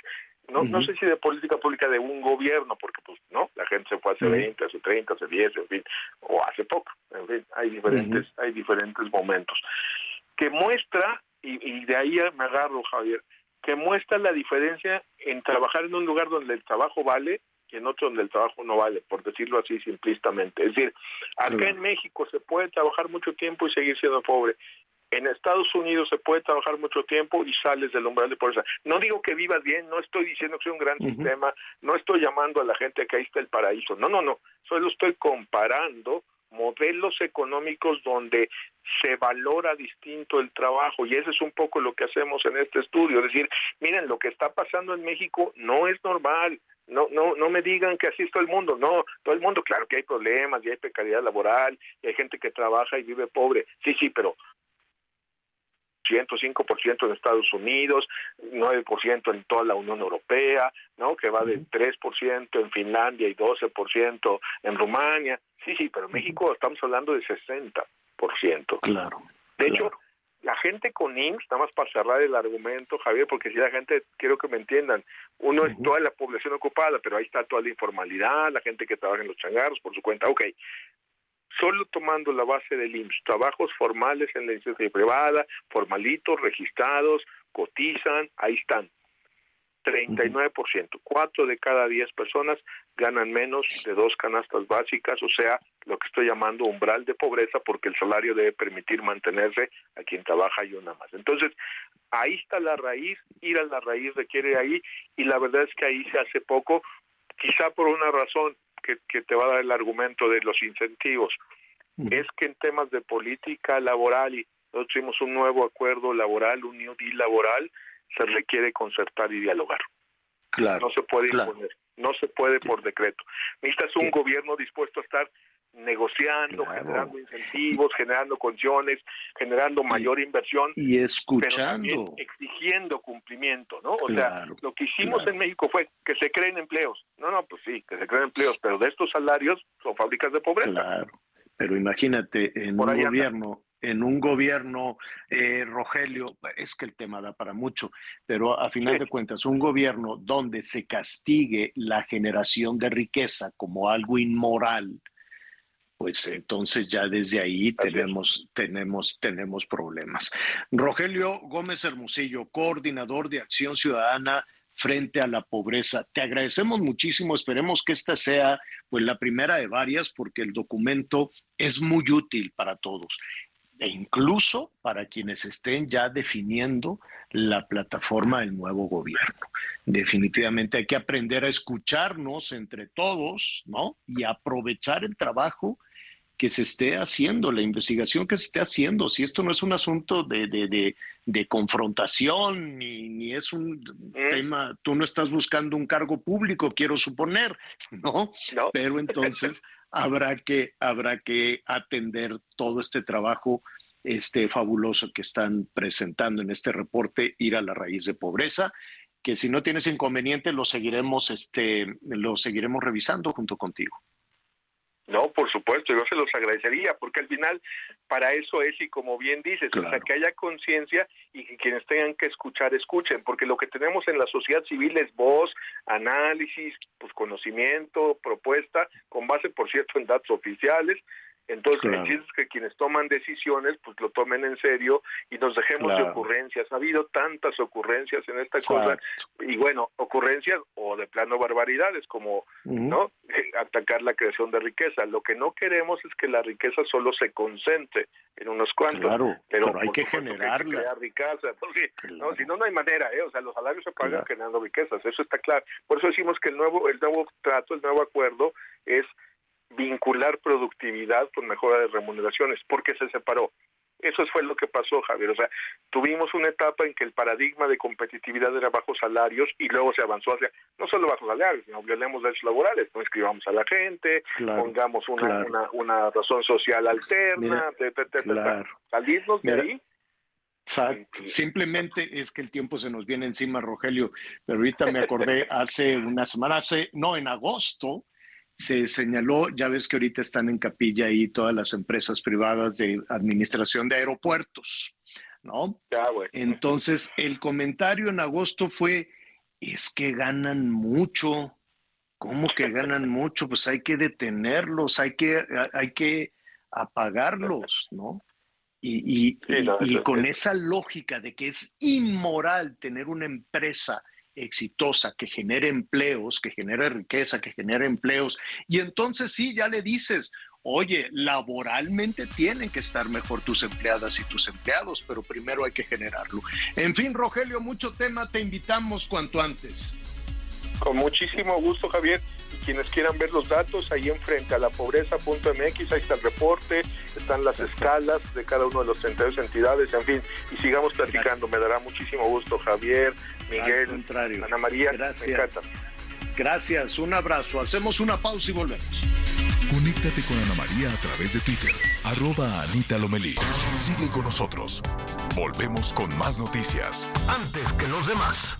[SPEAKER 12] no, no sé si de política pública de un gobierno, porque pues no, la gente se fue hace 20, hace 30, hace 10, en fin, o hace poco, en fin, hay diferentes, hay diferentes momentos. Que muestra, y, y de ahí me agarro, Javier, que muestra la diferencia en trabajar en un lugar donde el trabajo vale y en otro donde el trabajo no vale, por decirlo así simplistamente. Es decir, acá en México se puede trabajar mucho tiempo y seguir siendo pobre, en Estados Unidos se puede trabajar mucho tiempo y sales del umbral de pobreza. No digo que vivas bien, no estoy diciendo que sea un gran sistema, no estoy llamando a la gente que ahí está el paraíso. No, no, no. Solo estoy comparando modelos económicos donde se valora distinto el trabajo y eso es un poco lo que hacemos en este estudio, es decir, miren, lo que está pasando en México no es normal, no no no me digan que así es todo el mundo, no, todo el mundo claro que hay problemas y hay precariedad laboral y hay gente que trabaja y vive pobre, sí, sí, pero 105% en Estados Unidos, 9% en toda la Unión Europea, ¿no? Que va de 3% en Finlandia y 12% en Rumania. Sí, sí, pero en México estamos hablando de 60%.
[SPEAKER 1] Claro.
[SPEAKER 12] De hecho, la gente con IMSS, nada más para cerrar el argumento, Javier, porque si la gente, quiero que me entiendan, uno es toda la población ocupada, pero ahí está toda la informalidad, la gente que trabaja en los changarros por su cuenta, ok, solo tomando la base del IMSS, trabajos formales en la iniciativa privada, formalitos, registrados, cotizan, ahí están. 39%, cuatro de cada diez personas ganan menos de dos canastas básicas, o sea, lo que estoy llamando umbral de pobreza, porque el salario debe permitir mantenerse a quien trabaja y una más. Entonces, ahí está la raíz, ir a la raíz requiere ahí, y la verdad es que ahí se hace poco, quizá por una razón, que, te va a dar el argumento de los incentivos. Es que en temas de política laboral, y nosotros tuvimos un nuevo acuerdo laboral, un New Deal laboral, se requiere concertar y dialogar.
[SPEAKER 1] Claro.
[SPEAKER 12] No se puede imponer, no se puede por decreto. Necesitas un gobierno dispuesto a estar negociando, generando incentivos, generando condiciones, generando mayor inversión
[SPEAKER 1] y escuchando,
[SPEAKER 12] exigiendo cumplimiento, ¿no? O sea, lo que hicimos en México fue que se creen empleos. No, no, pues sí, que se creen empleos, pero de estos salarios son fábricas de pobreza.
[SPEAKER 1] Claro. Pero imagínate en un gobierno en un gobierno, eh, Rogelio, es que el tema da para mucho, pero a final de cuentas, un gobierno donde se castigue la generación de riqueza como algo inmoral, pues entonces ya desde ahí tenemos, tenemos, tenemos problemas. Rogelio Gómez Hermosillo, coordinador de Acción Ciudadana frente a la pobreza. Te agradecemos muchísimo, esperemos que esta sea pues la primera de varias porque el documento es muy útil para todos e incluso para quienes estén ya definiendo la plataforma del nuevo gobierno. Definitivamente hay que aprender a escucharnos entre todos, ¿no? Y aprovechar el trabajo que se esté haciendo, la investigación que se esté haciendo. Si esto no es un asunto de, de, de, confrontación, ni, ni, es un tema, tú no estás buscando un cargo público, quiero suponer, ¿no? no. Pero entonces habrá que, habrá que atender todo este trabajo este fabuloso que están presentando en este reporte, ir a la raíz de pobreza, que si no tienes inconveniente lo seguiremos, este, lo seguiremos revisando junto contigo.
[SPEAKER 12] Supuesto, yo se los agradecería, porque al final para eso es y como bien dices, o sea, que haya conciencia y que quienes tengan que escuchar, escuchen, porque lo que tenemos en la sociedad civil es voz, análisis, pues conocimiento, propuesta, con base, por cierto, en datos oficiales, entonces, el chiste es que quienes toman decisiones, pues lo tomen en serio y nos dejemos de ocurrencias. Ha habido tantas ocurrencias en esta cosa, y bueno, ocurrencias o de plano barbaridades, como no atacar la creación de riqueza. Lo que no queremos es que la riqueza solo se concentre en unos cuantos, pero,
[SPEAKER 1] hay que generarla.
[SPEAKER 12] crear riqueza. no, si no, no hay manera, ¿eh? O sea, los salarios se pagan generando riquezas, eso está claro. Por eso decimos que el nuevo, el nuevo trato, el nuevo acuerdo es vincular productividad con mejora de remuneraciones, porque se separó. Eso fue lo que pasó, Javier. O sea, tuvimos una etapa en que el paradigma de competitividad era bajos salarios y luego se avanzó hacia no solo bajos salarios, sino violemos derechos laborales, no escribamos a la gente, pongamos una, una, una, razón social alterna, salirnos de ahí.
[SPEAKER 1] Simplemente es que el tiempo se nos viene encima, Rogelio, pero ahorita me acordé hace una semana, hace, no, en agosto, se señaló, ya ves que ahorita están en capilla ahí todas las empresas privadas de administración de aeropuertos, ¿no? Entonces, el comentario en agosto fue, es que ganan mucho. ¿Cómo que ganan mucho? Pues hay que detenerlos, hay que, hay que apagarlos, ¿no? Y, y con esa lógica de que es inmoral tener una empresa exitosa, que genere empleos, que genere riqueza, que genere empleos. Y entonces sí, ya le dices, oye, laboralmente tienen que estar mejor tus empleadas y tus empleados, pero primero hay que generarlo. En fin, Rogelio, mucho tema, te invitamos cuanto antes.
[SPEAKER 12] Con muchísimo gusto, Javier. Y quienes quieran ver los datos, ahí enfrente a la pobreza.mx, ahí está el reporte, están las escalas de cada uno de los 32 entidades, en fin, y sigamos platicando. Me dará muchísimo gusto, Javier, Miguel, Ana María,
[SPEAKER 1] Gracias. Gracias, un abrazo. Hacemos una pausa y volvemos.
[SPEAKER 8] Conéctate con Ana María a través de Twitter, arroba Anita Lomelí. Sigue con nosotros. Volvemos con más noticias.
[SPEAKER 9] Antes que los demás.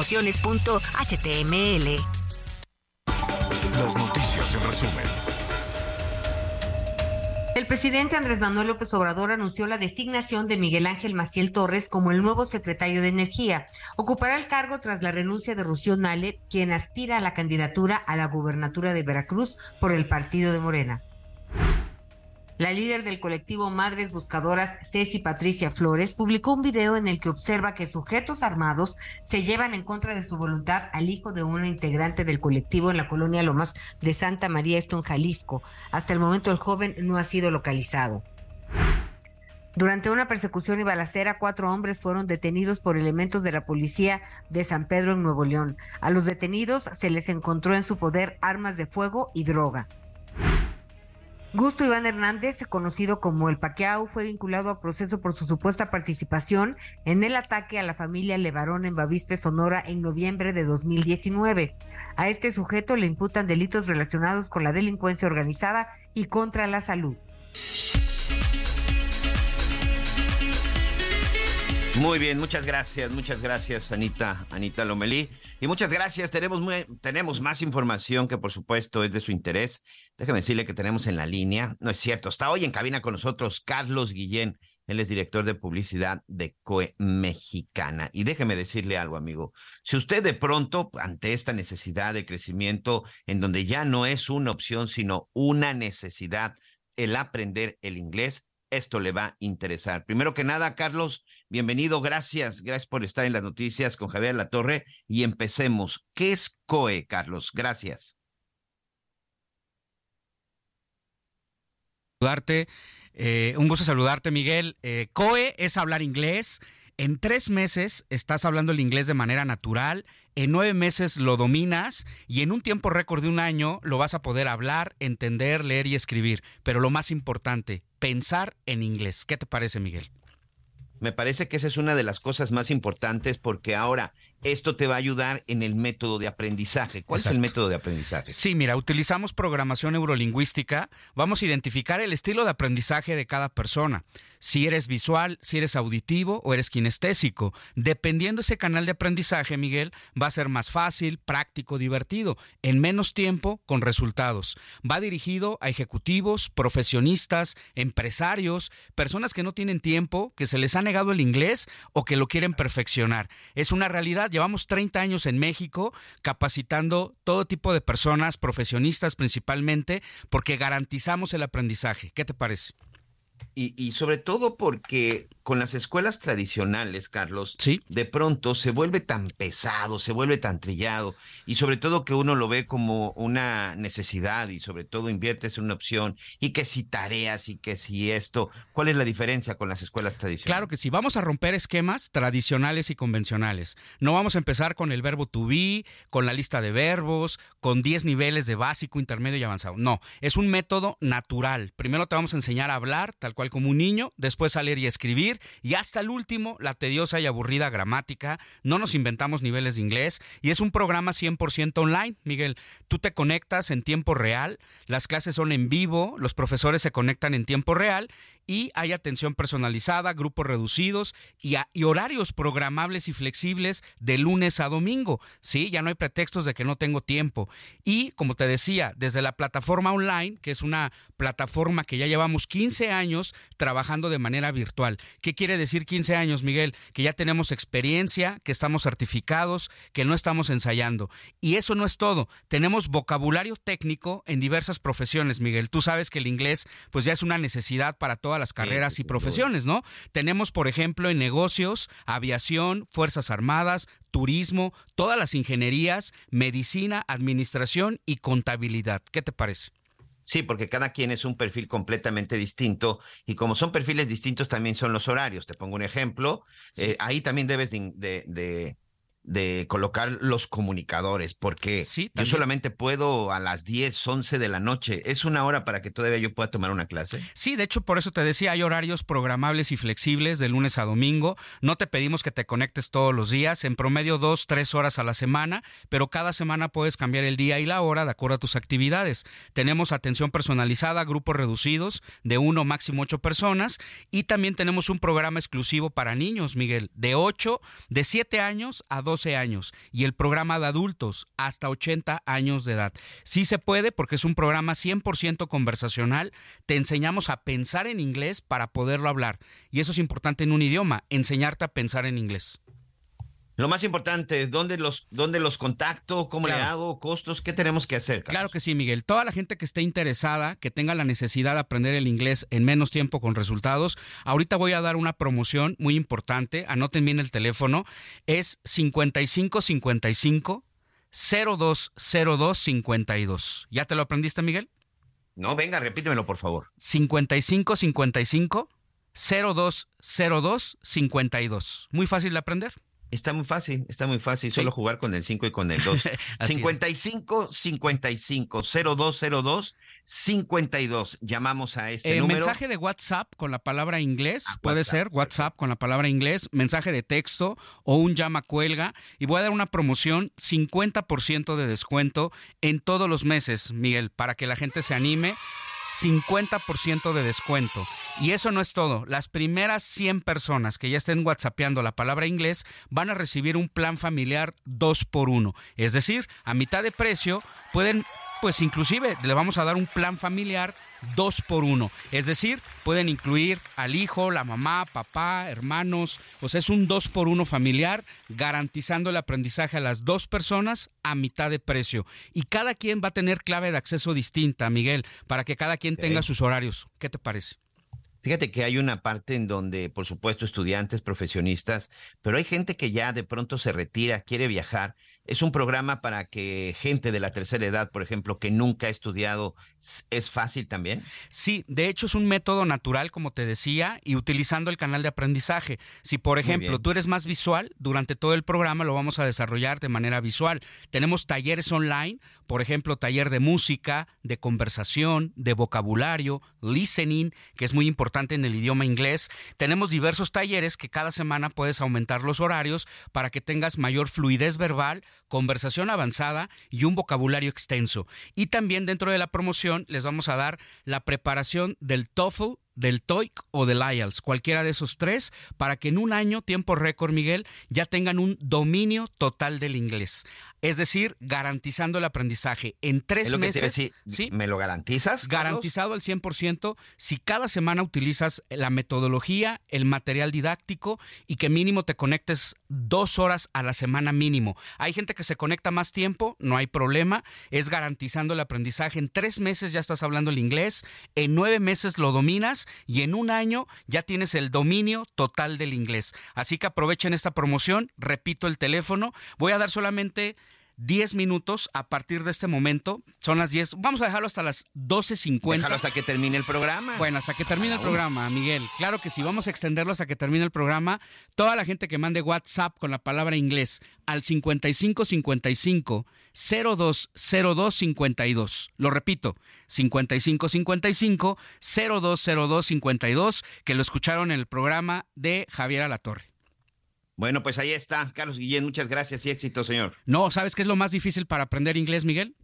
[SPEAKER 7] promociones.html.
[SPEAKER 8] Las noticias en resumen.
[SPEAKER 2] El presidente Andrés Manuel López Obrador anunció la designación de Miguel Ángel Maciel Torres como el nuevo secretario de Energía. Ocupará el cargo tras la renuncia de Rocío Nale, quien aspira a la candidatura a la gubernatura de Veracruz por el partido de Morena. La líder del colectivo Madres Buscadoras, Ceci Patricia Flores, publicó un video en el que observa que sujetos armados se llevan en contra de su voluntad al hijo de una integrante del colectivo en la colonia Lomas de Santa María, esto Jalisco. Hasta el momento el joven no ha sido localizado. Durante una persecución y balacera, cuatro hombres fueron detenidos por elementos de la policía de San Pedro en Nuevo León. A los detenidos se les encontró en su poder armas de fuego y droga. Gusto Iván Hernández, conocido como el Paqueau, fue vinculado a proceso por su supuesta participación en el ataque a la familia Levarón en Bavispe, Sonora, en noviembre de 2019. A este sujeto le imputan delitos relacionados con la delincuencia organizada y contra la salud.
[SPEAKER 4] Muy bien, muchas gracias, muchas gracias, Anita, Anita Lomelí. Y muchas gracias. Tenemos, tenemos más información que, por supuesto, es de su interés. Déjame decirle que tenemos en la línea. No es cierto. Está hoy en cabina con nosotros Carlos Guillén. Él es director de publicidad de COE Mexicana. Y déjeme decirle algo, amigo. Si usted de pronto, ante esta necesidad de crecimiento, en donde ya no es una opción, sino una necesidad, el aprender el inglés, esto le va a interesar. Primero que nada, Carlos, bienvenido, gracias, gracias por estar en las noticias con Javier La Torre y empecemos. ¿Qué es COE, Carlos? Gracias.
[SPEAKER 13] saludarte. Eh, un gusto saludarte, Miguel. Eh, COE es hablar inglés. En tres meses estás hablando el inglés de manera natural, en nueve meses lo dominas y en un tiempo récord de un año lo vas a poder hablar, entender, leer y escribir. Pero lo más importante, pensar en inglés. ¿Qué te parece, Miguel?
[SPEAKER 4] Me parece que esa es una de las cosas más importantes porque ahora esto te va a ayudar en el método de aprendizaje. ¿Cuál es el método de aprendizaje?
[SPEAKER 13] Sí, mira, utilizamos programación neurolingüística. Vamos a identificar el estilo de aprendizaje de cada persona. Si eres visual, si eres auditivo o eres kinestésico. Dependiendo ese canal de aprendizaje, Miguel, va a ser más fácil, práctico, divertido, en menos tiempo, con resultados. Va dirigido a ejecutivos, profesionistas, empresarios, personas que no tienen tiempo, que se les ha negado el inglés o que lo quieren perfeccionar. Es una realidad llevamos 30 años en México capacitando todo tipo de personas, profesionistas principalmente, porque garantizamos el aprendizaje. ¿Qué te parece?
[SPEAKER 4] Y, y, sobre todo porque con las escuelas tradicionales, Carlos, de pronto se vuelve tan pesado, se vuelve tan trillado, y sobre todo que uno lo ve como una necesidad y sobre todo inviertes en una opción, y que si tareas y que si esto, ¿cuál es la diferencia con las escuelas tradicionales?
[SPEAKER 13] Claro que sí, vamos a romper esquemas tradicionales y convencionales. No vamos a empezar con el verbo to be, con la lista de verbos, con 10 niveles de básico, intermedio y avanzado. No, es un método natural. Primero te vamos a enseñar a hablar, tal cual como un niño, después a leer y escribir, y hasta el último, la tediosa y aburrida gramática. No nos inventamos niveles de inglés y es un programa 100% online, Miguel. Tú te conectas en tiempo real, las clases son en vivo, los profesores se conectan en tiempo real y hay atención personalizada, grupos reducidos y, horarios programables y flexibles de lunes a domingo. Sí, ya no hay pretextos de que no tengo tiempo. Y como te decía, desde la plataforma online, que es una plataforma que ya llevamos 15 años trabajando de manera virtual. ¿Qué quiere decir 15 años, Miguel? Que ya tenemos experiencia, que estamos certificados, que no estamos ensayando. Y eso no es todo. Tenemos vocabulario técnico en diversas profesiones, Miguel. Tú sabes que el inglés pues ya es una necesidad para todas las carreras y profesiones, ¿no? Tenemos, por ejemplo, en negocios, aviación, Fuerzas Armadas, turismo, todas las ingenierías, medicina, administración y contabilidad. ¿Qué te parece?
[SPEAKER 4] Sí, porque cada quien es un perfil completamente distinto y como son perfiles distintos también son los horarios. Te pongo un ejemplo. Eh, ahí también debes de, de, de colocar los comunicadores, porque yo solamente puedo a las 10, 11 de la noche. ¿Es una hora para que todavía yo pueda tomar una clase?
[SPEAKER 13] Sí, de hecho, por eso te decía, hay horarios programables y flexibles de lunes a domingo. No te pedimos que te conectes todos los días, en promedio dos, tres horas a la semana, pero cada semana puedes cambiar el día y la hora de acuerdo a tus actividades. Tenemos atención personalizada, grupos reducidos de uno, máximo ocho personas, y también tenemos un programa exclusivo para niños, Miguel, de 8, de 7 años a 12 años y el programa de adultos hasta 80 años de edad. Sí se puede porque es un programa 100% conversacional. Te enseñamos a pensar en inglés para poderlo hablar. Y eso es importante en un idioma, enseñarte a pensar en inglés.
[SPEAKER 4] Lo más importante, ¿dónde los, dónde los contacto? ¿Cómo le hago? ¿Costos? ¿Qué tenemos que hacer?
[SPEAKER 13] Claro que sí, Miguel. Toda la gente que esté interesada, que tenga la necesidad de aprender el inglés en menos tiempo con resultados, ahorita voy a dar una promoción muy importante. Anoten bien el teléfono. Es 5555 020252. ¿Ya te lo aprendiste, Miguel?
[SPEAKER 4] No, venga, repítemelo, por favor.
[SPEAKER 13] 5555 020252. Muy fácil de aprender.
[SPEAKER 4] Está muy fácil, está muy fácil, solo jugar con el 5 y con el 2. 55 55 0202 52. Llamamos a este
[SPEAKER 13] eh,
[SPEAKER 4] número.
[SPEAKER 13] Mensaje de WhatsApp con la palabra inglés, ah, puede ser WhatsApp con la palabra inglés, mensaje de texto o un llama cuelga y voy a dar una promoción 50% de descuento en todos los meses, Miguel, para que la gente se anime 50% de descuento. Y eso no es todo. Las primeras 100 personas que ya estén whatsappeando la palabra inglés van a recibir un plan familiar 2 por 1. Es decir, a mitad de precio pueden, pues inclusive le vamos a dar un plan familiar dos por uno. Es decir, pueden incluir al hijo, la mamá, papá, hermanos. O sea, es un dos por uno familiar, garantizando el aprendizaje a las dos personas a mitad de precio. Y cada quien va a tener clave de acceso distinta, Miguel, para que cada quien tenga sus horarios. ¿Qué te parece?
[SPEAKER 4] Fíjate que hay una parte en donde, por supuesto, estudiantes, profesionistas, pero hay gente que ya de pronto se retira, quiere viajar es un programa para que gente de la tercera edad, por ejemplo, que nunca ha estudiado, es fácil también.
[SPEAKER 13] Sí, de hecho es un método natural, como te decía, y utilizando el canal de aprendizaje. Si, por ejemplo, tú eres más visual, durante todo el programa lo vamos a desarrollar de manera visual. Tenemos talleres online, por ejemplo, taller de música, de conversación, de vocabulario, listening, que es muy importante en el idioma inglés. Tenemos diversos talleres que cada semana puedes aumentar los horarios para que tengas mayor fluidez verbal, conversación avanzada y un vocabulario extenso. Y también dentro de la promoción les vamos a dar la preparación del TOEFL del TOEIC o del IELTS, cualquiera de esos tres, para que en un año, tiempo récord, Miguel, ya tengan un dominio total del inglés. Es decir, garantizando el aprendizaje en tres meses.
[SPEAKER 4] ¿sí? ¿Me lo garantizas?
[SPEAKER 13] Garantizado al 100% si cada semana utilizas la metodología, el material didáctico y que mínimo te conectes dos horas a la semana mínimo. Hay gente que se conecta más tiempo, no hay problema. Es garantizando el aprendizaje. En tres meses ya estás hablando el inglés, en nueve meses lo dominas y en un año ya tienes el dominio total del inglés. Así que aprovechen esta promoción. Repito el teléfono. Voy a dar solamente 10 minutos a partir de este momento. Son las 10. Vamos a dejarlo hasta las 12.50.
[SPEAKER 4] Déjalo hasta que termine el programa.
[SPEAKER 13] Bueno, hasta que termine el programa, Miguel. Claro que sí, vamos a extenderlo hasta que termine el programa. Toda la gente que mande WhatsApp con la palabra inglés al 5555 020252. Lo repito, 5555 020252, que lo escucharon en el programa de Javier Alatorre.
[SPEAKER 4] Bueno, pues ahí está, Carlos Guillén, muchas gracias y éxito, señor.
[SPEAKER 13] No, ¿sabes qué es lo más difícil para aprender inglés, Miguel?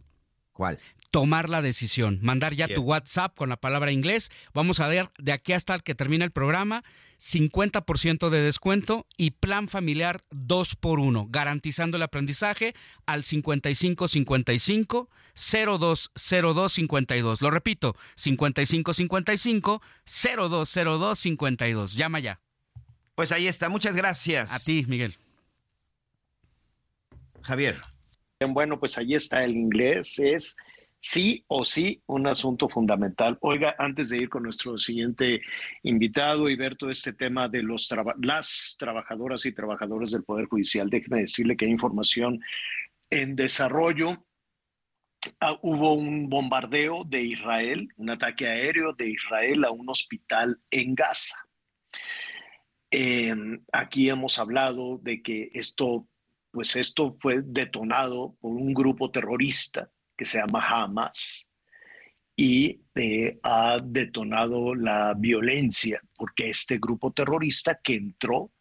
[SPEAKER 4] ¿Cuál?
[SPEAKER 13] Tomar la decisión, mandar ya tu WhatsApp con la palabra inglés. Vamos a ver de aquí hasta que termine el programa, 50% de descuento y plan familiar 2 por 1 garantizando el aprendizaje al 5555 020252. Lo repito, 5555 020252. Llama ya.
[SPEAKER 4] Pues ahí está, muchas gracias.
[SPEAKER 13] A ti, Miguel.
[SPEAKER 4] Javier.
[SPEAKER 1] Bueno, pues ahí está el inglés, es sí o sí un asunto fundamental. Oiga, antes de ir con nuestro siguiente invitado y ver todo este tema de los las trabajadoras y trabajadores del Poder Judicial, déjeme decirle que hay información en desarrollo. Ah, hubo un bombardeo de Israel, un ataque aéreo de Israel a un hospital en Gaza. Eh, aquí hemos hablado de que esto, pues esto fue detonado por un grupo terrorista que se llama Hamas y eh, ha detonado la violencia porque este grupo terrorista que entró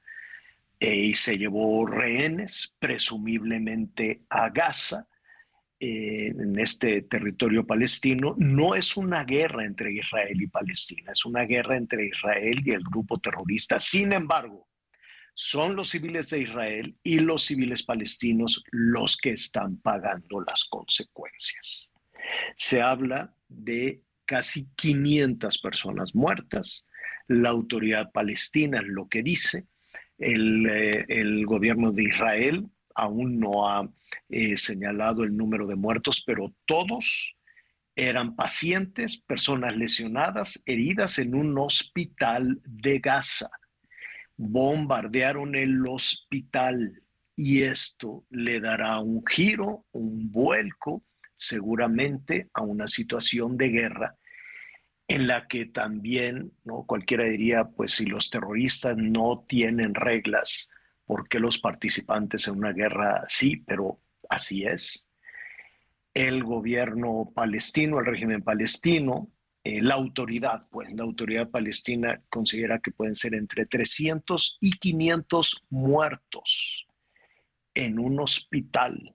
[SPEAKER 1] eh, y se llevó rehenes, presumiblemente a Gaza, eh, en este territorio palestino no es una guerra entre Israel y Palestina, es una guerra entre Israel y el grupo terrorista. Sin embargo, son los civiles de Israel y los civiles palestinos los que están pagando las consecuencias. Se habla de casi 500 personas muertas. La autoridad palestina es lo que dice. El, eh, el gobierno de Israel aún no ha eh, señalado el número de muertos, pero todos eran pacientes, personas lesionadas, heridas en un hospital de Gaza. Bombardearon el hospital y esto le dará un giro, un vuelco, seguramente a una situación de guerra en la que también, ¿no? Cualquiera diría, pues si los terroristas no tienen reglas, ¿por qué los participantes en una guerra sí? Pero así es. El gobierno palestino, el régimen palestino, eh, la autoridad, pues la autoridad palestina considera que pueden ser entre 300 y 500 muertos en un hospital.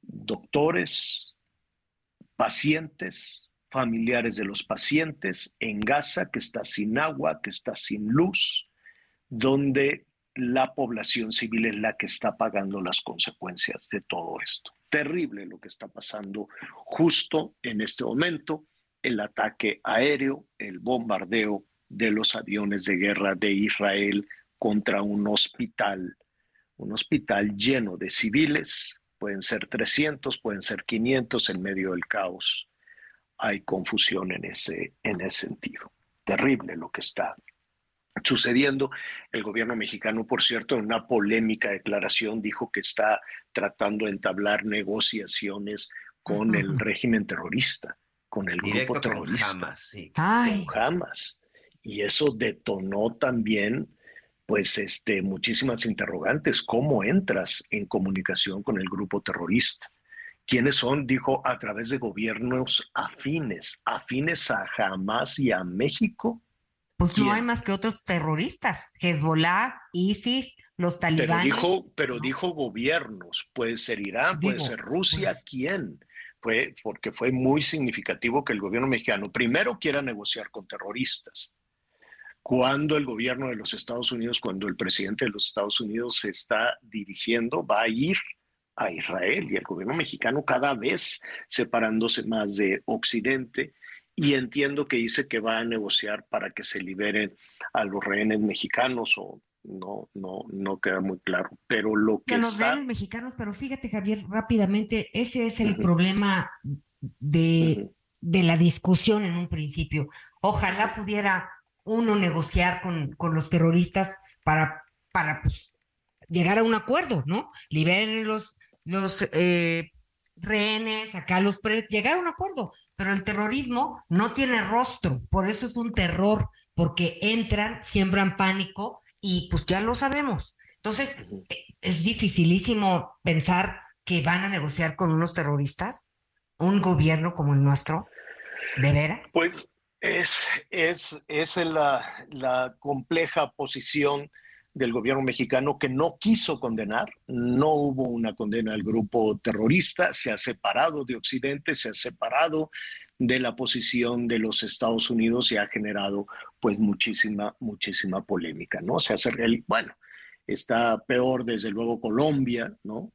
[SPEAKER 1] Doctores, pacientes, familiares de los pacientes en Gaza, que está sin agua, que está sin luz, donde la población civil es la que está pagando las consecuencias de todo esto. Terrible lo que está pasando justo en este momento, el ataque aéreo, el bombardeo de los aviones de guerra de Israel contra un hospital, un hospital lleno de civiles, pueden ser 300, pueden ser 500 en medio del caos. Hay confusión en ese, en ese sentido. Terrible lo que está sucediendo. El gobierno mexicano, por cierto, en una polémica declaración dijo que está tratando de entablar negociaciones con el régimen terrorista, con el
[SPEAKER 4] Directo
[SPEAKER 1] grupo
[SPEAKER 4] con
[SPEAKER 1] terrorista.
[SPEAKER 4] Hamas, sí.
[SPEAKER 1] Con Hamas. Y eso detonó también, pues, este, muchísimas interrogantes. ¿Cómo entras en comunicación con el grupo terrorista? ¿Quiénes son? Dijo, a través de gobiernos afines, afines a Hamas y a México.
[SPEAKER 2] Pues no hay más que otros terroristas, Hezbollah, ISIS, los
[SPEAKER 1] Pero
[SPEAKER 2] talibanes.
[SPEAKER 1] dijo, pero dijo gobiernos, puede ser Irán, puede ser Rusia,
[SPEAKER 2] pues-
[SPEAKER 1] ¿quién? Fue porque fue muy significativo que el gobierno mexicano primero quiera negociar con terroristas. Cuando el gobierno de los Estados Unidos, cuando el presidente de los Estados Unidos se está dirigiendo, va a ir a Israel y el gobierno mexicano cada vez separándose más de Occidente y entiendo que dice que va a negociar para que se liberen a los rehenes mexicanos o no, no, no queda muy claro. Pero lo que
[SPEAKER 2] a los
[SPEAKER 1] está...
[SPEAKER 2] rehenes mexicanos, pero fíjate, Javier, rápidamente, ese es el problema de, de la discusión en un principio. Ojalá pudiera uno negociar con, con los terroristas para, para pues, llegar a un acuerdo, ¿no? Liberen los, los eh, rehenes, acá los pre- llegar a un acuerdo, pero el terrorismo no tiene rostro, por eso es un terror, porque entran, siembran pánico y pues ya lo sabemos. Entonces, eh, es dificilísimo pensar que van a negociar con unos terroristas, un gobierno como el nuestro, ¿de veras?
[SPEAKER 1] Pues es, es, es la, la compleja posición del gobierno mexicano que no quiso condenar, no hubo una condena al grupo terrorista, se ha separado de Occidente, se ha separado de la posición de los Estados Unidos y ha generado pues muchísima, muchísima polémica, ¿no? Se hace, el, bueno, está peor desde luego Colombia, ¿no?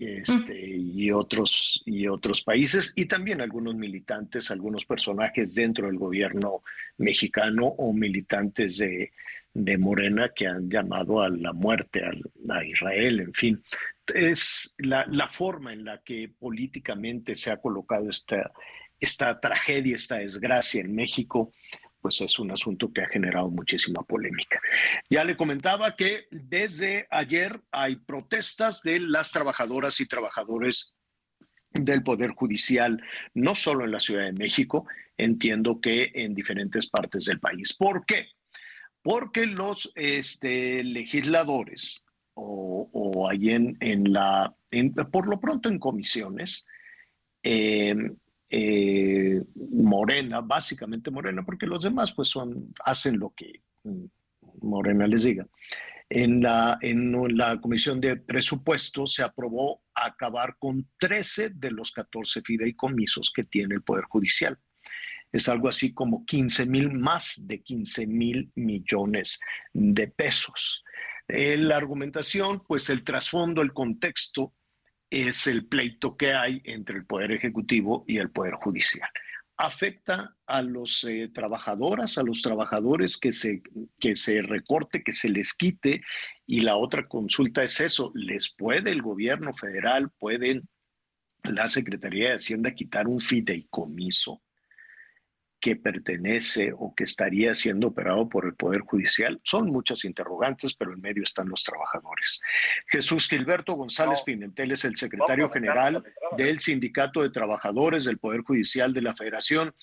[SPEAKER 1] este, y, otros, y otros países, y también algunos militantes, algunos personajes dentro del gobierno mexicano o militantes de, de Morena que han llamado a la muerte a Israel, en fin. Es la, la forma en la que políticamente se ha colocado esta, esta tragedia, esta desgracia en México, pues es un asunto que ha generado muchísima polémica. Ya le comentaba que desde ayer hay protestas de las trabajadoras y trabajadores del Poder Judicial, no solo en la Ciudad de México, entiendo que en diferentes partes del país. ¿Por qué? Porque los este, legisladores o, o ahí en, la, por lo pronto en comisiones, eh, eh, Morena, básicamente Morena, porque los demás pues son, hacen lo que Morena les diga. En la, en la Comisión de Presupuestos se aprobó acabar con 13 de los 14 fideicomisos que tiene el Poder Judicial. Es algo así como 15 mil, más de 15 mil millones de pesos. Eh, la argumentación, pues el trasfondo, el contexto es el pleito que hay entre el Poder Ejecutivo y el Poder Judicial. Afecta a los eh, trabajadoras, a los trabajadores que se, que se recorte, que se les quite. Y la otra consulta es eso, ¿les puede el gobierno federal, pueden la Secretaría de Hacienda quitar un fideicomiso que pertenece o que estaría siendo operado por el Poder Judicial? Son muchas interrogantes, pero en medio están los trabajadores. Jesús Gilberto González Pimentel es el secretario general del Sindicato de Trabajadores del Poder Judicial de la Federación,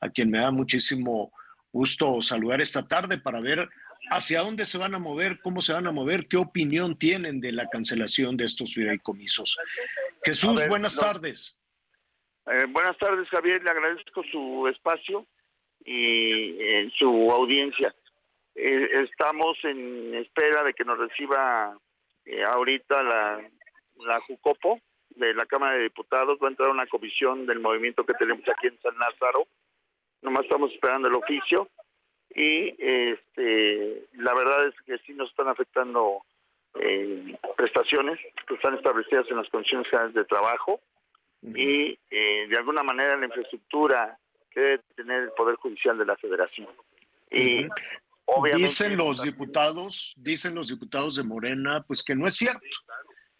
[SPEAKER 1] a quien me da muchísimo gusto saludar esta tarde para ver hacia dónde se van a mover, cómo se van a mover, qué opinión tienen de la cancelación de estos fideicomisos. Jesús,
[SPEAKER 14] ver,
[SPEAKER 1] buenas
[SPEAKER 14] no.
[SPEAKER 1] tardes.
[SPEAKER 14] Eh, buenas tardes, Javier. Le agradezco su espacio y eh, su audiencia. Eh, estamos en espera de que nos reciba eh, ahorita la, Jucopo de la Cámara de Diputados. Va a entrar una comisión del movimiento que tenemos aquí en San Lázaro. Nomás estamos esperando el oficio. Y este, la verdad es que sí nos están afectando prestaciones que están establecidas en las condiciones generales de trabajo y eh, de alguna manera la infraestructura que debe tener el Poder Judicial de la Federación. Y obviamente...
[SPEAKER 1] Dicen los diputados, dicen los diputados de Morena, pues que no es cierto.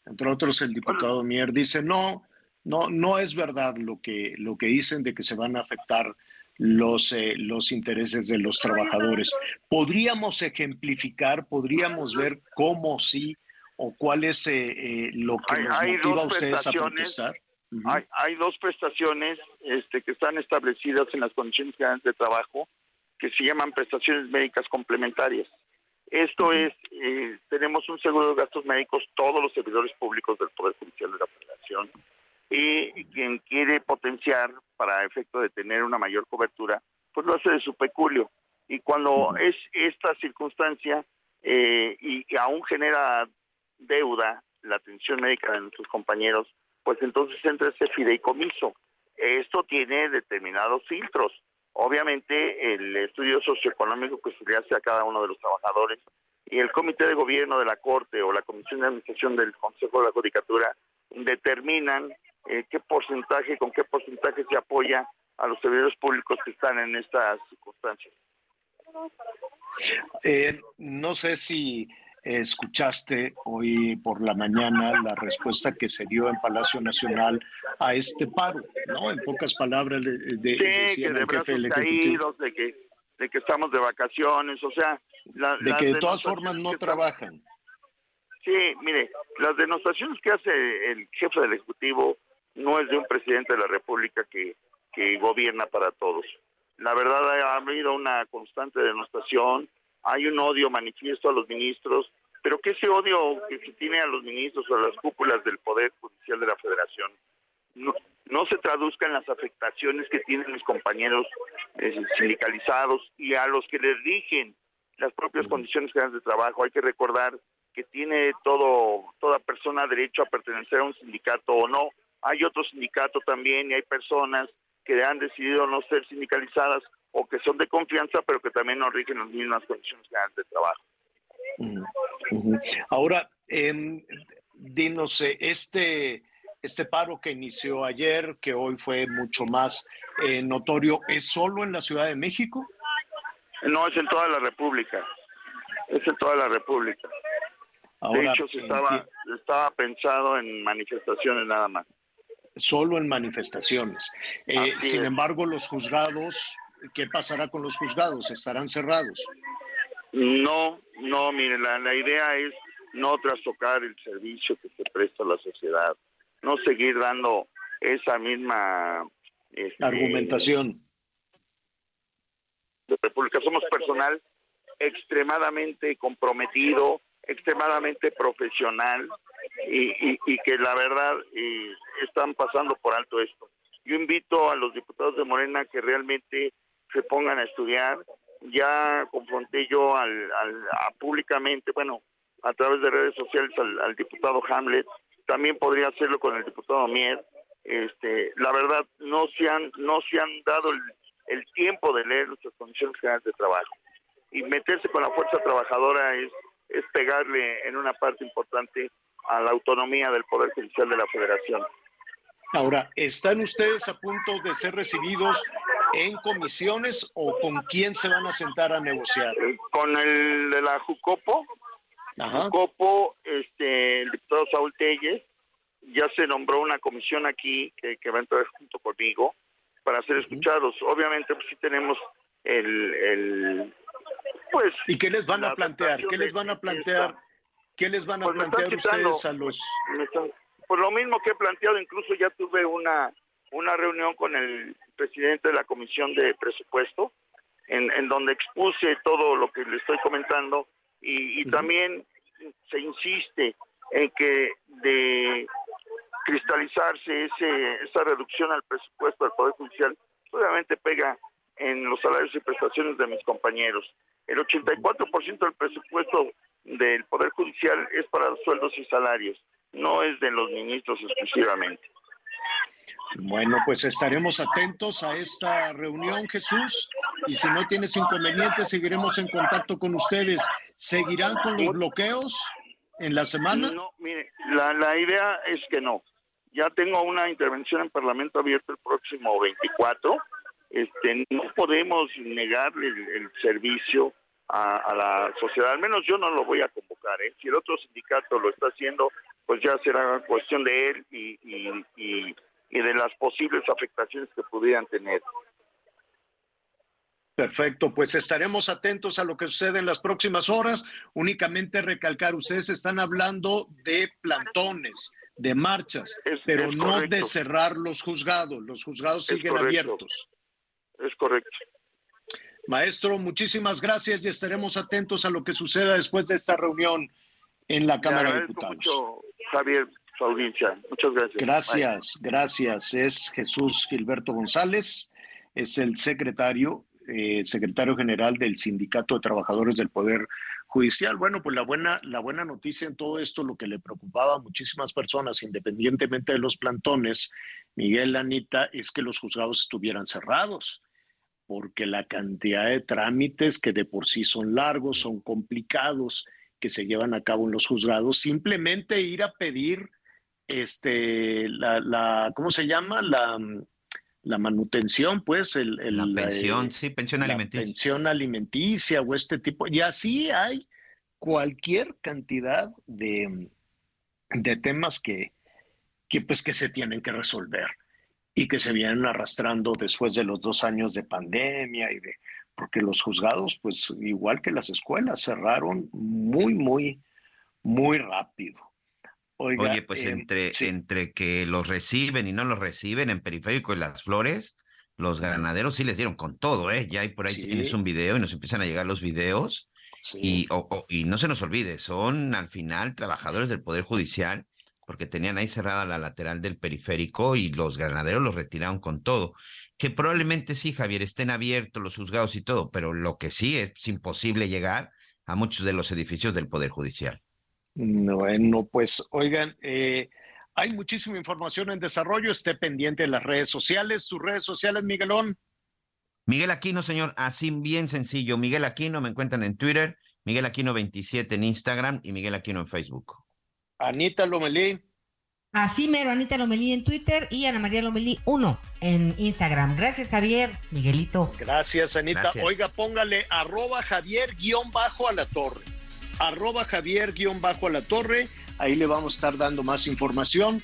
[SPEAKER 1] Entre otros, el diputado Mier dice, no, no, no es verdad lo que, lo que dicen de que se van a afectar los, eh, los intereses de los trabajadores. ¿Podríamos ejemplificar, podríamos ver cómo sí o cuál es eh, eh, lo que
[SPEAKER 6] Hay-
[SPEAKER 1] nos motiva a ustedes a
[SPEAKER 6] prestaciones. Hay, hay dos prestaciones este, que están establecidas en las condiciones generales de trabajo que se llaman prestaciones médicas complementarias. Esto es, eh, tenemos un seguro de gastos médicos todos los servidores públicos del Poder Judicial de la Federación y quien quiere potenciar para efecto de tener una mayor cobertura, pues lo hace de su peculio. Y cuando es esta circunstancia eh, y, y aún genera deuda la atención médica de nuestros compañeros, pues entonces entra ese fideicomiso. Esto tiene determinados filtros. Obviamente el estudio socioeconómico que se le hace a cada uno de los trabajadores y el comité de gobierno de la Corte o la Comisión de Administración del Consejo de la Judicatura determinan eh, qué porcentaje, con qué porcentaje se apoya a los servidores públicos que están en estas circunstancias.
[SPEAKER 1] Eh, no sé si escuchaste hoy por la mañana la respuesta que se dio en Palacio Nacional a este paro, ¿no? En pocas palabras, le- de,
[SPEAKER 6] Sí, que de
[SPEAKER 1] el jefe del
[SPEAKER 6] brazos
[SPEAKER 1] Ejecutivo
[SPEAKER 6] caídos, de que, de que estamos de vacaciones, o sea... la-
[SPEAKER 1] de que de todas formas no
[SPEAKER 6] que
[SPEAKER 1] trabajan.
[SPEAKER 6] Sí, mire, las denostaciones que hace el jefe del Ejecutivo no es de un presidente de la República que, que gobierna para todos. La verdad ha habido una constante denostación, hay un odio manifiesto a los ministros, pero que ese odio que se tiene a los ministros o a las cúpulas del Poder Judicial de la Federación no, no se traduzca en las afectaciones que tienen mis compañeros eh, sindicalizados y a los que les rigen las propias condiciones generales de trabajo. Hay que recordar que tiene todo toda persona derecho a pertenecer a un sindicato o no. Hay otro sindicato también y hay personas que han decidido no ser sindicalizadas o que son de confianza, pero que también no rigen las mismas condiciones generales de trabajo.
[SPEAKER 1] Ahora, em, dinos, eh, este, este paro que inició ayer, que hoy fue mucho más eh, notorio, ¿es solo en la Ciudad de México?
[SPEAKER 6] No, es en toda la República. Es en toda la República.
[SPEAKER 1] Ahora,
[SPEAKER 6] de hecho, se estaba, estaba pensado en manifestaciones nada más.
[SPEAKER 1] Solo en manifestaciones. Eh, sin embargo, los juzgados, ¿qué pasará con los juzgados? ¿Estarán cerrados?
[SPEAKER 6] No, no, mire, la, la idea es no trastocar el servicio que se presta a la sociedad, no seguir dando esa misma este,
[SPEAKER 1] Argumentación.
[SPEAKER 6] de República. Somos personal extremadamente comprometido, extremadamente profesional y, y- y que la verdad están pasando por alto esto. Yo invito a los diputados de Morena que realmente se pongan a estudiar. Ya confronté yo al, al- a públicamente, bueno, a través de redes sociales al, al diputado Hamlet, también podría hacerlo con el diputado Mier. Este, la verdad no se han no se han dado el, el tiempo de leer nuestras condiciones generales de trabajo y meterse con la fuerza trabajadora es es pegarle en una parte importante a la autonomía del poder judicial de la Federación.
[SPEAKER 1] Ahora, ¿están ustedes a punto de ser recibidos en comisiones o con quién se van a sentar a negociar?
[SPEAKER 6] Con el de la Jucopo, Jucopo, este, el diputado Saúl Telles, ya se nombró una comisión aquí que, que va a entrar junto conmigo para ser escuchados. Obviamente, pues sí tenemos el, el pues
[SPEAKER 1] ¿Y qué les van a
[SPEAKER 6] la
[SPEAKER 1] plantear? ¿Qué les van a plantear? ¿Qué les van a
[SPEAKER 6] Pues
[SPEAKER 1] plantear ustedes a los
[SPEAKER 6] están- Pues lo mismo que he planteado, incluso ya tuve una, una reunión con el presidente de la Comisión de Presupuesto, en, en donde expuse todo lo que le estoy comentando y, y también se insiste en que de cristalizarse ese, esa reducción al presupuesto del Poder Judicial, obviamente pega en los salarios y prestaciones de mis compañeros. El 84% del presupuesto del Poder Judicial es para sueldos y salarios, no es de los ministros exclusivamente.
[SPEAKER 1] Bueno, pues estaremos atentos a esta reunión, Jesús, y si no tienes inconvenientes, seguiremos en contacto con ustedes. ¿Seguirán con los bloqueos en la semana?
[SPEAKER 6] No, mire, la, la idea es que no. Ya tengo una intervención en Parlamento abierto el próximo 24. Este, no podemos negarle el, servicio a, a la sociedad. Al menos yo no lo voy a convocar. ¿eh? Si el otro sindicato lo está haciendo, pues ya será cuestión de él y, y, y- y de las posibles afectaciones que pudieran tener.
[SPEAKER 1] Perfecto, pues estaremos atentos a lo que sucede en las próximas horas. Únicamente recalcar, ustedes están hablando de plantones, de marchas, pero
[SPEAKER 14] es
[SPEAKER 1] no de cerrar los juzgados. Los juzgados
[SPEAKER 14] Es
[SPEAKER 1] siguen
[SPEAKER 14] correcto.
[SPEAKER 1] abiertos.
[SPEAKER 14] Es correcto.
[SPEAKER 1] Maestro, muchísimas gracias y estaremos atentos a lo que suceda después de esta reunión en la Cámara de Diputados.
[SPEAKER 14] mucho, Javier, su. Muchas gracias.
[SPEAKER 1] Gracias, gracias. Es Jesús Gilberto González, es el secretario, eh, secretario general del Sindicato de Trabajadores del Poder Judicial. Bueno, pues la buena, la buena noticia en todo esto, lo que le preocupaba a muchísimas personas, independientemente de los plantones, Miguel Anita, es que los juzgados estuvieran cerrados, porque la cantidad de trámites que de por sí son largos, son complicados, que se llevan a cabo en los juzgados, simplemente ir a pedir este, la, la, ¿cómo se llama? La, la manutención, pues, el, el-
[SPEAKER 4] La
[SPEAKER 1] eh,
[SPEAKER 4] pensión, sí, pensión alimenticia.
[SPEAKER 1] pensión alimenticia o este tipo. Y así hay cualquier cantidad de, de temas que, que, pues, que se tienen que resolver y que se vienen arrastrando después de los dos años de pandemia y de porque los juzgados, pues igual que las escuelas, cerraron muy, muy, muy rápido. Oiga,
[SPEAKER 4] Oye, pues
[SPEAKER 1] eh,
[SPEAKER 4] entre,
[SPEAKER 1] sí.
[SPEAKER 4] entre que los reciben y no los reciben en Periférico y Las Flores, los ganaderos sí les dieron con todo, ¿eh? Ya hay por ahí
[SPEAKER 1] Sí.
[SPEAKER 4] tienes un video y nos empiezan a llegar los videos. Y, o- o- y no se nos olvide, son al final trabajadores del Poder Judicial, porque tenían ahí cerrada la lateral del periférico y los ganaderos los retiraron con todo. Que probablemente sí, Javier, estén abiertos los juzgados y todo, pero lo que sí es imposible llegar a muchos de los edificios del Poder Judicial.
[SPEAKER 1] Bueno, pues oigan, eh, hay muchísima información en desarrollo, esté pendiente de las redes sociales, sus redes sociales, Miguelón.
[SPEAKER 4] Miguel Aquino, señor, así bien sencillo. Miguel Aquino, me encuentran en Twitter, Miguel Aquino 27 en Instagram y Miguel Aquino en Facebook.
[SPEAKER 1] Anita Lomelí.
[SPEAKER 2] Así mero, Anita Lomelí en Twitter y Ana María Lomelí 1 en Instagram. Gracias, Javier. Miguelito.
[SPEAKER 1] Gracias, Anita.
[SPEAKER 2] Gracias.
[SPEAKER 1] Oiga, póngale arroba Javier guion bajo a la torre. Arroba Javier guion bajo a la torre. Ahí le vamos a estar dando más información.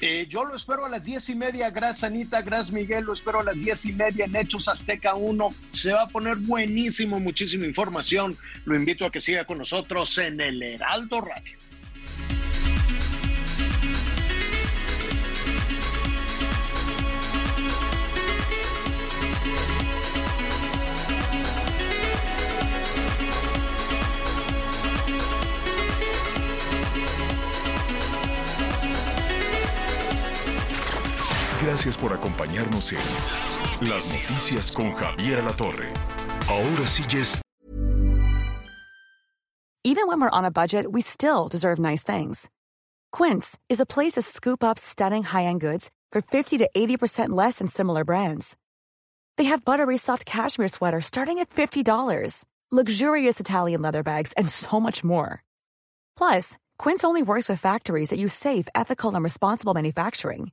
[SPEAKER 1] Eh, yo lo espero a las diez y media. Gracias, Anita. Gracias, Miguel. Lo espero a las diez y media en Hechos Azteca 1. Se va a poner buenísimo, muchísima información. Lo invito a que siga con nosotros en el Heraldo Radio.
[SPEAKER 8] Gracias por acompañarnos en Las Noticias con Javier Alatorre. Ahora sí ya es
[SPEAKER 15] Even when we're on a budget, we still deserve nice things. Quince is a place to scoop up stunning high-end goods for 50 to 80% less than similar brands. They have buttery soft cashmere sweaters starting at $50, luxurious Italian leather bags, and so much more. Plus, Quince only works with factories that use safe, ethical, and responsible manufacturing.